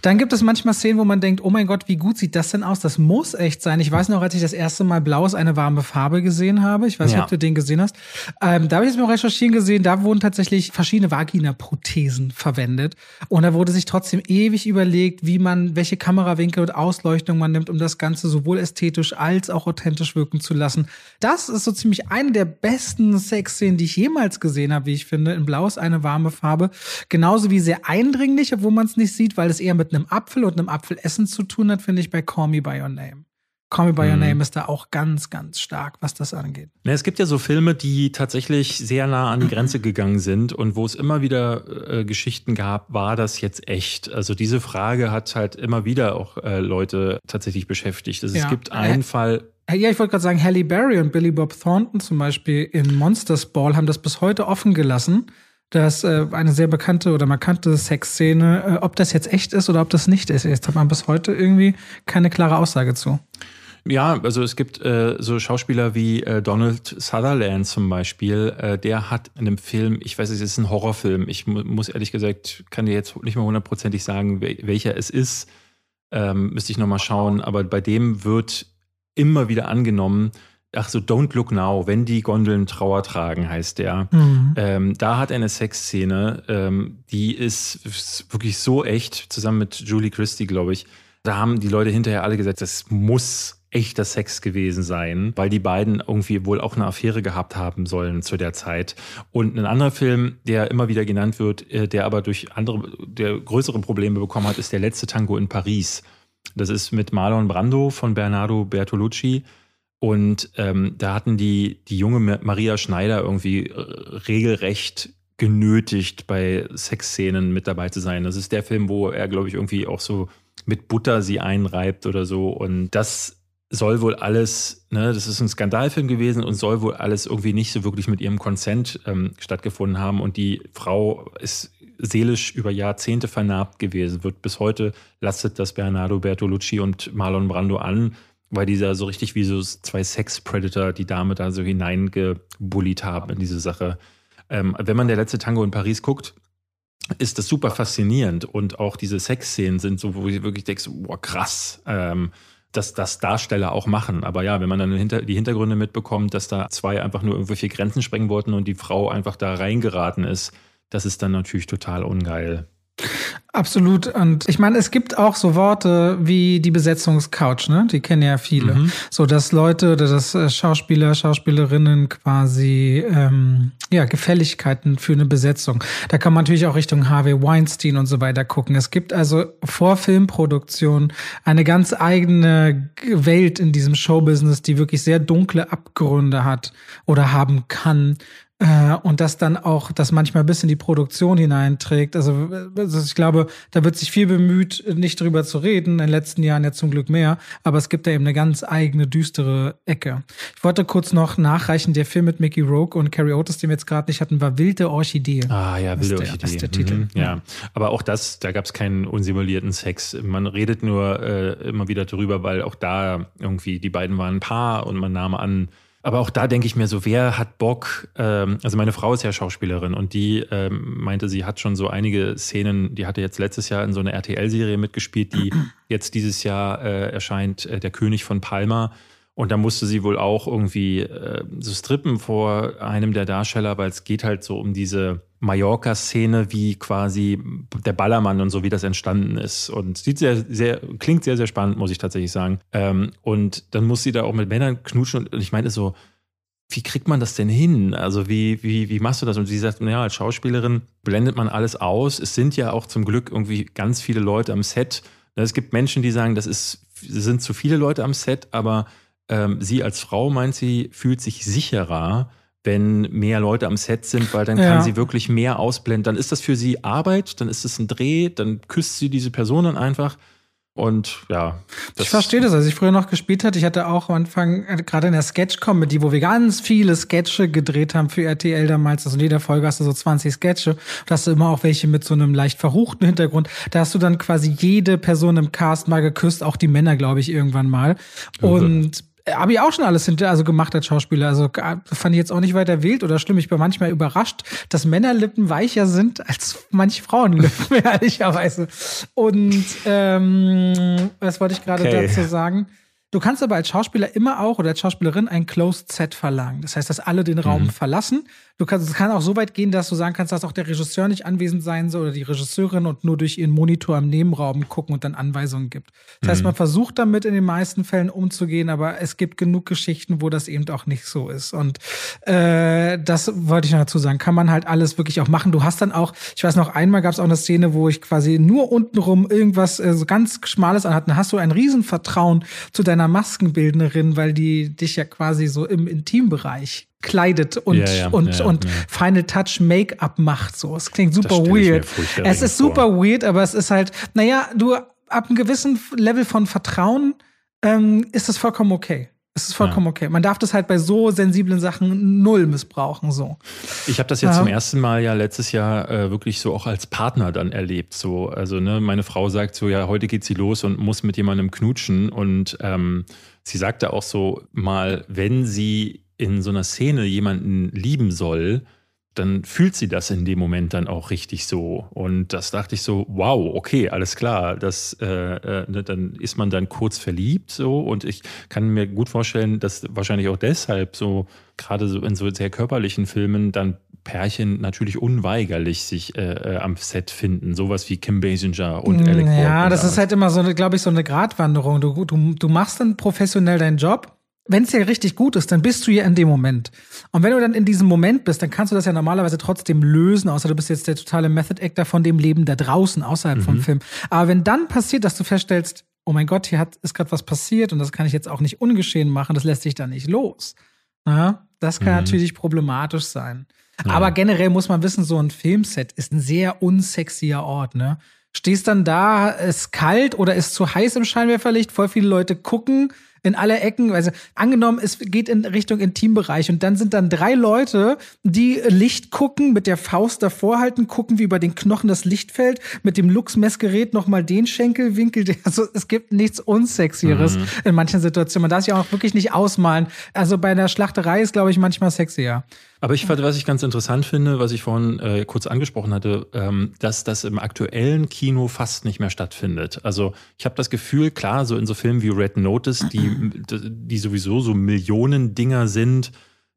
Dann gibt es manchmal Szenen, wo man denkt, oh mein Gott, wie gut sieht das denn aus? Das muss echt sein. Ich weiß noch, als ich das erste Mal Blau ist eine warme Farbe gesehen habe. Ich weiß nicht, ja. ob du den gesehen hast. Ähm, da habe ich es beim Recherchieren gesehen, da wurden tatsächlich verschiedene Vagina-Prothesen verwendet. Und da wurde sich trotzdem ewig überlegt, wie man, welche Kamerawinkel und Ausleuchtung man nimmt, um das Ganze sowohl ästhetisch als auch authentisch wirken zu lassen. Das ist so ziemlich eine der besten Sexszenen, die ich jemals jemals gesehen habe, wie ich finde. In Blau ist eine warme Farbe. Genauso wie sehr eindringlich, obwohl man es nicht sieht, weil es eher mit einem Apfel und einem Apfelessen zu tun hat, finde ich bei Call Me By Your Name. Call Me By Your mhm. Name ist da auch ganz, ganz stark, was das angeht. Ja, es gibt ja so Filme, die tatsächlich sehr nah an die Grenze gegangen sind und wo es immer wieder äh, Geschichten gab, war das jetzt echt? Also diese Frage hat halt immer wieder auch äh, Leute tatsächlich beschäftigt. Also ja. Es gibt einen äh, Fall, ja, ich wollte gerade sagen, Halle Berry und Billy Bob Thornton zum Beispiel in Monsters Ball haben das bis heute offen gelassen. Das äh, eine sehr bekannte oder markante Sexszene, äh, ob das jetzt echt ist oder ob das nicht ist. Jetzt hat man bis heute irgendwie keine klare Aussage zu. Ja, also es gibt äh, so Schauspieler wie äh, Donald Sutherland zum Beispiel. Äh, der hat in einem Film, ich weiß, es ist ein Horrorfilm. Ich mu muss ehrlich gesagt, kann dir jetzt nicht mal hundertprozentig sagen, wel welcher es ist. Ähm, müsste ich nochmal schauen. Aber bei dem wird immer wieder angenommen. Ach so, Don't Look Now, wenn die Gondeln Trauer tragen, heißt der. Mhm. Ähm, da hat er eine Sexszene, ähm, die ist, wirklich so echt, zusammen mit Julie Christie, glaube ich. Da haben die Leute hinterher alle gesagt, das muss echter Sex gewesen sein, weil die beiden irgendwie wohl auch eine Affäre gehabt haben sollen zu der Zeit. Und ein anderer Film, der immer wieder genannt wird, äh, der aber durch andere, der größere Probleme bekommen hat, ist der letzte Tango in Paris. Das ist mit Marlon Brando von Bernardo Bertolucci. Und ähm, da hatten die, die junge Maria Schneider irgendwie regelrecht genötigt, bei Sexszenen mit dabei zu sein. Das ist der Film, wo er, glaube ich, irgendwie auch so mit Butter sie einreibt oder so. Und das soll wohl alles, ne, das ist ein Skandalfilm gewesen und soll wohl alles irgendwie nicht so wirklich mit ihrem Konsent ähm, stattgefunden haben. Und die Frau ist seelisch über Jahrzehnte vernarbt gewesen, wird bis heute lastet das Bernardo Bertolucci und Marlon Brando an, weil die da so richtig wie so zwei Sex-Predator die Dame da so hineingebullied haben in diese Sache. Ähm, wenn man der letzte Tango in Paris guckt, ist das super faszinierend und auch diese Sexszenen sind so, wo ich wirklich denkst, boah, krass. Ähm, dass das Darsteller auch machen. Aber ja, wenn man dann die Hintergründe mitbekommt, dass da zwei einfach nur irgendwelche Grenzen sprengen wollten und die Frau einfach da reingeraten ist, das ist dann natürlich total ungeil. Absolut. Und ich meine, es gibt auch so Worte wie die Besetzungscouch, ne? Die kennen ja viele. Mhm. So, dass Leute oder dass äh, Schauspieler, Schauspielerinnen quasi ähm, ja Gefälligkeiten für eine Besetzung. Da kann man natürlich auch Richtung Harvey Weinstein und so weiter gucken. Es gibt also vor Filmproduktion eine ganz eigene Welt in diesem Showbusiness, die wirklich sehr dunkle Abgründe hat oder haben kann und das dann auch das manchmal bis in die Produktion hineinträgt. Also, also ich glaube, da wird sich viel bemüht, nicht drüber zu reden. In den letzten Jahren ja zum Glück mehr. Aber es gibt da eben eine ganz eigene, düstere Ecke. Ich wollte kurz noch nachreichen, der Film mit Mickey Rogue und Carrie Otis, den wir jetzt gerade nicht hatten, war Wilde Orchidee. Ah ja, Wilde der, Orchidee. ist der Titel. Mhm, ja. aber auch das, da gab es keinen unsimulierten Sex. Man redet nur äh, immer wieder drüber, weil auch da irgendwie die beiden waren ein Paar und man nahm an, aber auch da denke ich mir so, wer hat Bock? Ähm, also meine Frau ist ja Schauspielerin und die ähm, meinte, sie hat schon so einige Szenen, die hatte jetzt letztes Jahr in so einer RTL-Serie mitgespielt, die jetzt dieses Jahr äh, erscheint, äh, Der König von Palma. Und da musste sie wohl auch irgendwie äh, so strippen vor einem der Darsteller, weil es geht halt so um diese Mallorca-Szene, wie quasi der Ballermann und so, wie das entstanden ist. Und sieht sehr, sehr, klingt sehr, sehr spannend, muss ich tatsächlich sagen. Ähm, und dann muss sie da auch mit Männern knutschen. Und ich meinte so, wie kriegt man das denn hin? Also wie, wie, wie machst du das? Und sie sagt, naja, als Schauspielerin blendet man alles aus. Es sind ja auch zum Glück irgendwie ganz viele Leute am Set. Es gibt Menschen, die sagen, das ist, sind zu viele Leute am Set, aber ähm, sie als Frau meint sie, fühlt sich sicherer, wenn mehr Leute am Set sind, weil dann ja. kann sie wirklich mehr ausblenden. Dann ist das für sie Arbeit, dann ist es ein Dreh, dann küsst sie diese Person dann einfach. Und ja. Ich verstehe das. Als ich früher noch gespielt hatte, ich hatte auch am Anfang, äh, gerade in der Sketch-Comedy, wo wir ganz viele Sketche gedreht haben für RTL damals. Also in jeder Folge hast du so 20 Sketche. Da hast du immer auch welche mit so einem leicht verruchten Hintergrund. Da hast du dann quasi jede Person im Cast mal geküsst, auch die Männer, glaube ich, irgendwann mal. Und habe ich auch schon alles hinter, also gemacht als Schauspieler. Also fand ich jetzt auch nicht weiter wild oder schlimm. Ich bin manchmal überrascht, dass Männerlippen weicher sind als manche Frauenlippen, ehrlicherweise. Und ähm, was wollte ich gerade okay. dazu sagen? Du kannst aber als Schauspieler immer auch oder als Schauspielerin ein Closed Set verlangen. Das heißt, dass alle den Raum mhm. verlassen Du kannst, es kann auch so weit gehen, dass du sagen kannst, dass auch der Regisseur nicht anwesend sein soll oder die Regisseurin und nur durch ihren Monitor im Nebenraum gucken und dann Anweisungen gibt. Das mhm. heißt, man versucht damit in den meisten Fällen umzugehen, aber es gibt genug Geschichten, wo das eben auch nicht so ist. Und äh, das wollte ich noch dazu sagen. Kann man halt alles wirklich auch machen. Du hast dann auch, ich weiß noch, einmal gab es auch eine Szene, wo ich quasi nur untenrum irgendwas äh, so ganz Schmales anhatte. Dann hast du ein Riesenvertrauen zu deiner Maskenbildnerin, weil die dich ja quasi so im Intimbereich kleidet und, ja, ja, und, ja, und Final Touch Make-up macht. So, es klingt super weird. Es ist super vor. weird, aber es ist halt, naja, du ab einem gewissen Level von Vertrauen ähm, ist es vollkommen okay. Es ist vollkommen okay. Man darf das halt bei so sensiblen Sachen null missbrauchen. So. Ich habe das jetzt zum ersten Mal ja letztes Jahr äh, wirklich so auch als Partner dann erlebt. So, also ne, meine Frau sagt so, ja, heute geht sie los und muss mit jemandem knutschen. Und ähm, sie sagte auch so mal, wenn sie in so einer Szene jemanden lieben soll, dann fühlt sie das in dem Moment dann auch richtig so. Und das dachte ich so, wow, okay, alles klar. Das, äh, äh, ne, dann ist man dann kurz verliebt so. Und ich kann mir gut vorstellen, dass wahrscheinlich auch deshalb so, gerade so in so sehr körperlichen Filmen, dann Pärchen natürlich unweigerlich sich äh, äh, am Set finden. Sowas wie Kim Basinger und Alec Baldwin. Ja, das ist halt immer so, glaube ich, so eine Gratwanderung. Du, du, du machst dann professionell deinen Job. Wenn es ja richtig gut ist, dann bist du ja in dem Moment. Und wenn du dann in diesem Moment bist, dann kannst du das ja normalerweise trotzdem lösen, außer du bist jetzt der totale Method Actor von dem Leben da draußen, außerhalb mhm. vom Film. Aber wenn dann passiert, dass du feststellst, oh mein Gott, hier hat, ist gerade was passiert und das kann ich jetzt auch nicht ungeschehen machen, das lässt sich da nicht los. Ja, das kann mhm. natürlich problematisch sein. Ja. Aber generell muss man wissen, so ein Filmset ist ein sehr unsexier Ort, ne? Stehst dann da, ist kalt oder ist zu heiß im Scheinwerferlicht, voll viele Leute gucken, in alle Ecken. Also angenommen, es geht in Richtung Intimbereich und dann sind dann drei Leute, die Licht gucken, mit der Faust davor halten, gucken, wie über den Knochen das Licht fällt, mit dem Lux-Messgerät nochmal den Schenkelwinkel. Also es gibt nichts Unsexieres mhm. in manchen Situationen. Man darf sich auch wirklich nicht ausmalen. Also bei einer Schlachterei ist, glaube ich, manchmal sexier. Aber ich was ich ganz interessant finde, was ich vorhin äh, kurz angesprochen hatte, ähm, dass das im aktuellen Kino fast nicht mehr stattfindet. Also ich habe das Gefühl, klar, so in so Filmen wie Red Notice, die, die sowieso so Millionen Dinger sind,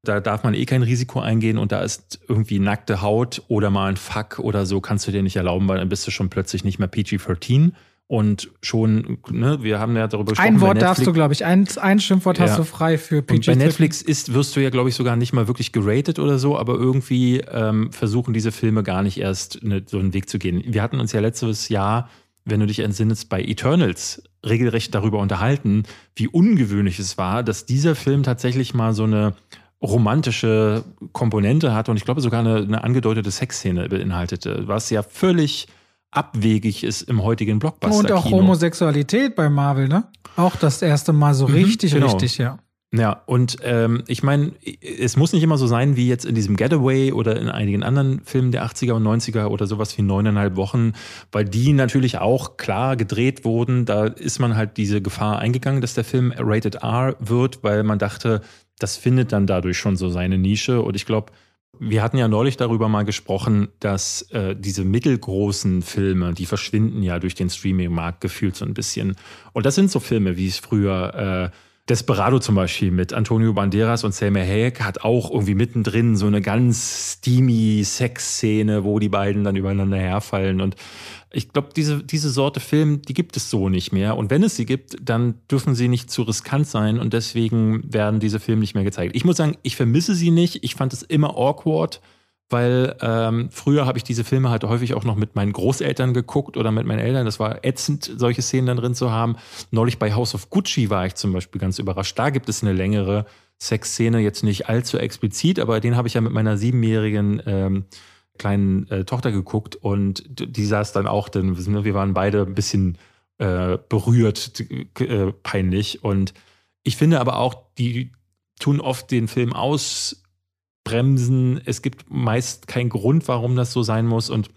da darf man eh kein Risiko eingehen und da ist irgendwie nackte Haut oder mal ein Fuck oder so, kannst du dir nicht erlauben, weil dann bist du schon plötzlich nicht mehr PG-13. Und schon, ne, wir haben ja darüber gesprochen. Ein Wort darfst du, glaube ich, ein, ein Schimpfwort ja. hast du frei für PG. Und bei Netflix ist, wirst du ja, glaube ich, sogar nicht mal wirklich geratet oder so, aber irgendwie ähm, versuchen diese Filme gar nicht erst ne, so einen Weg zu gehen. Wir hatten uns ja letztes Jahr, wenn du dich entsinnest, bei Eternals regelrecht darüber unterhalten, wie ungewöhnlich es war, dass dieser Film tatsächlich mal so eine romantische Komponente hatte und ich glaube sogar eine, eine angedeutete Sexszene beinhaltete, was ja völlig abwegig ist im heutigen Blockbuster. Und auch Homosexualität bei Marvel, ne? Auch das erste Mal so mhm, richtig, genau. richtig, ja. Ja, und ähm, ich meine, es muss nicht immer so sein wie jetzt in diesem Getaway oder in einigen anderen Filmen der 80er und 90er oder sowas wie neuneinhalb Wochen, weil die natürlich auch klar gedreht wurden. Da ist man halt diese Gefahr eingegangen, dass der Film Rated R wird, weil man dachte, das findet dann dadurch schon so seine Nische. Und ich glaube, wir hatten ja neulich darüber mal gesprochen, dass äh, diese mittelgroßen Filme, die verschwinden ja durch den Streaming-Markt gefühlt so ein bisschen. Und das sind so Filme, wie es früher äh, Desperado zum Beispiel mit Antonio Banderas und Selma Hayek hat auch irgendwie mittendrin so eine ganz steamy Sexszene, wo die beiden dann übereinander herfallen. Und ich glaube, diese, diese Sorte Film, die gibt es so nicht mehr. Und wenn es sie gibt, dann dürfen sie nicht zu riskant sein und deswegen werden diese Filme nicht mehr gezeigt. Ich muss sagen, ich vermisse sie nicht. Ich fand es immer awkward weil ähm, früher habe ich diese Filme halt häufig auch noch mit meinen Großeltern geguckt oder mit meinen Eltern. Das war ätzend, solche Szenen dann drin zu haben. Neulich bei House of Gucci war ich zum Beispiel ganz überrascht. Da gibt es eine längere Sexszene, jetzt nicht allzu explizit, aber den habe ich ja mit meiner siebenjährigen ähm, kleinen äh, Tochter geguckt und die saß dann auch, denn wir waren beide ein bisschen äh, berührt, äh, peinlich. Und ich finde aber auch, die tun oft den Film aus bremsen. Es gibt meist keinen Grund, warum das so sein muss. Und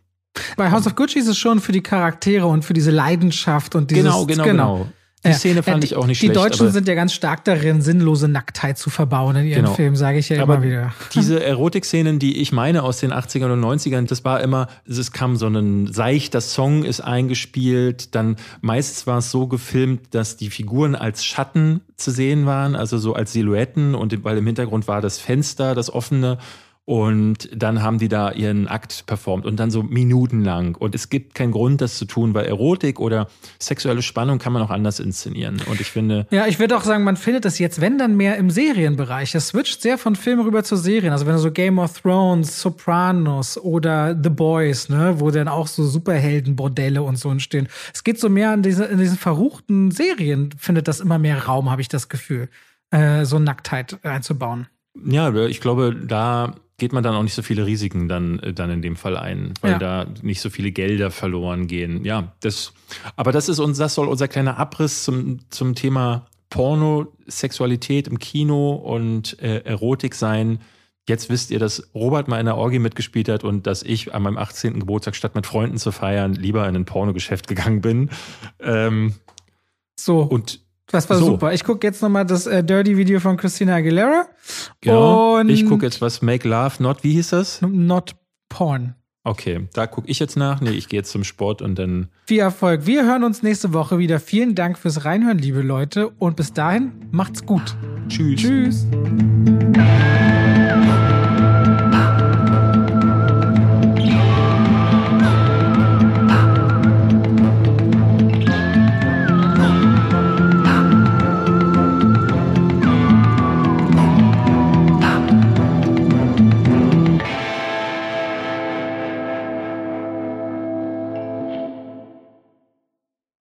bei House of Gucci ist es schon für die Charaktere und für diese Leidenschaft und dieses genau, genau, genau. genau. Die Szene fand die, ich auch nicht die schlecht. Die Deutschen sind ja ganz stark darin, sinnlose Nacktheit zu verbauen in ihren genau. Filmen, sage ich ja aber immer wieder. Diese Erotik-Szenen, die ich meine aus den 80ern und 90ern, das war immer, es kam so ein seichter Song ist eingespielt, dann meistens war es so gefilmt, dass die Figuren als Schatten zu sehen waren, also so als Silhouetten und weil im Hintergrund war das Fenster, das offene und dann haben die da ihren Akt performt und dann so minutenlang. Und es gibt keinen Grund, das zu tun, weil Erotik oder sexuelle Spannung kann man auch anders inszenieren. Und ich finde. Ja, ich würde auch sagen, man findet das jetzt, wenn dann mehr im Serienbereich. Es switcht sehr von Film rüber zu Serien. Also wenn du so Game of Thrones, Sopranos oder The Boys, ne, wo dann auch so Superheldenbordelle und so entstehen. Es geht so mehr in, diese, in diesen verruchten Serien, findet das immer mehr Raum, habe ich das Gefühl, äh, so Nacktheit einzubauen. Ja, ich glaube, da geht man dann auch nicht so viele Risiken dann, äh, dann in dem Fall ein, weil ja. da nicht so viele Gelder verloren gehen. Ja, das, aber das ist uns, das soll unser kleiner Abriss zum, zum Thema Porno, Sexualität im Kino und äh, Erotik sein. Jetzt wisst ihr, dass Robert mal in der Orgie mitgespielt hat und dass ich an meinem 18. Geburtstag statt mit Freunden zu feiern lieber in ein Pornogeschäft gegangen bin. Ähm, so. Und das war so. super. Ich gucke jetzt nochmal das äh, Dirty-Video von Christina Aguilera. Genau. Und ich gucke jetzt was Make Love Not, wie hieß das? Not Porn. Okay, da gucke ich jetzt nach. Nee, ich gehe jetzt zum Sport und dann. Viel Erfolg. Wir hören uns nächste Woche wieder. Vielen Dank fürs Reinhören, liebe Leute. Und bis dahin, macht's gut. Tschüss. Tschüss.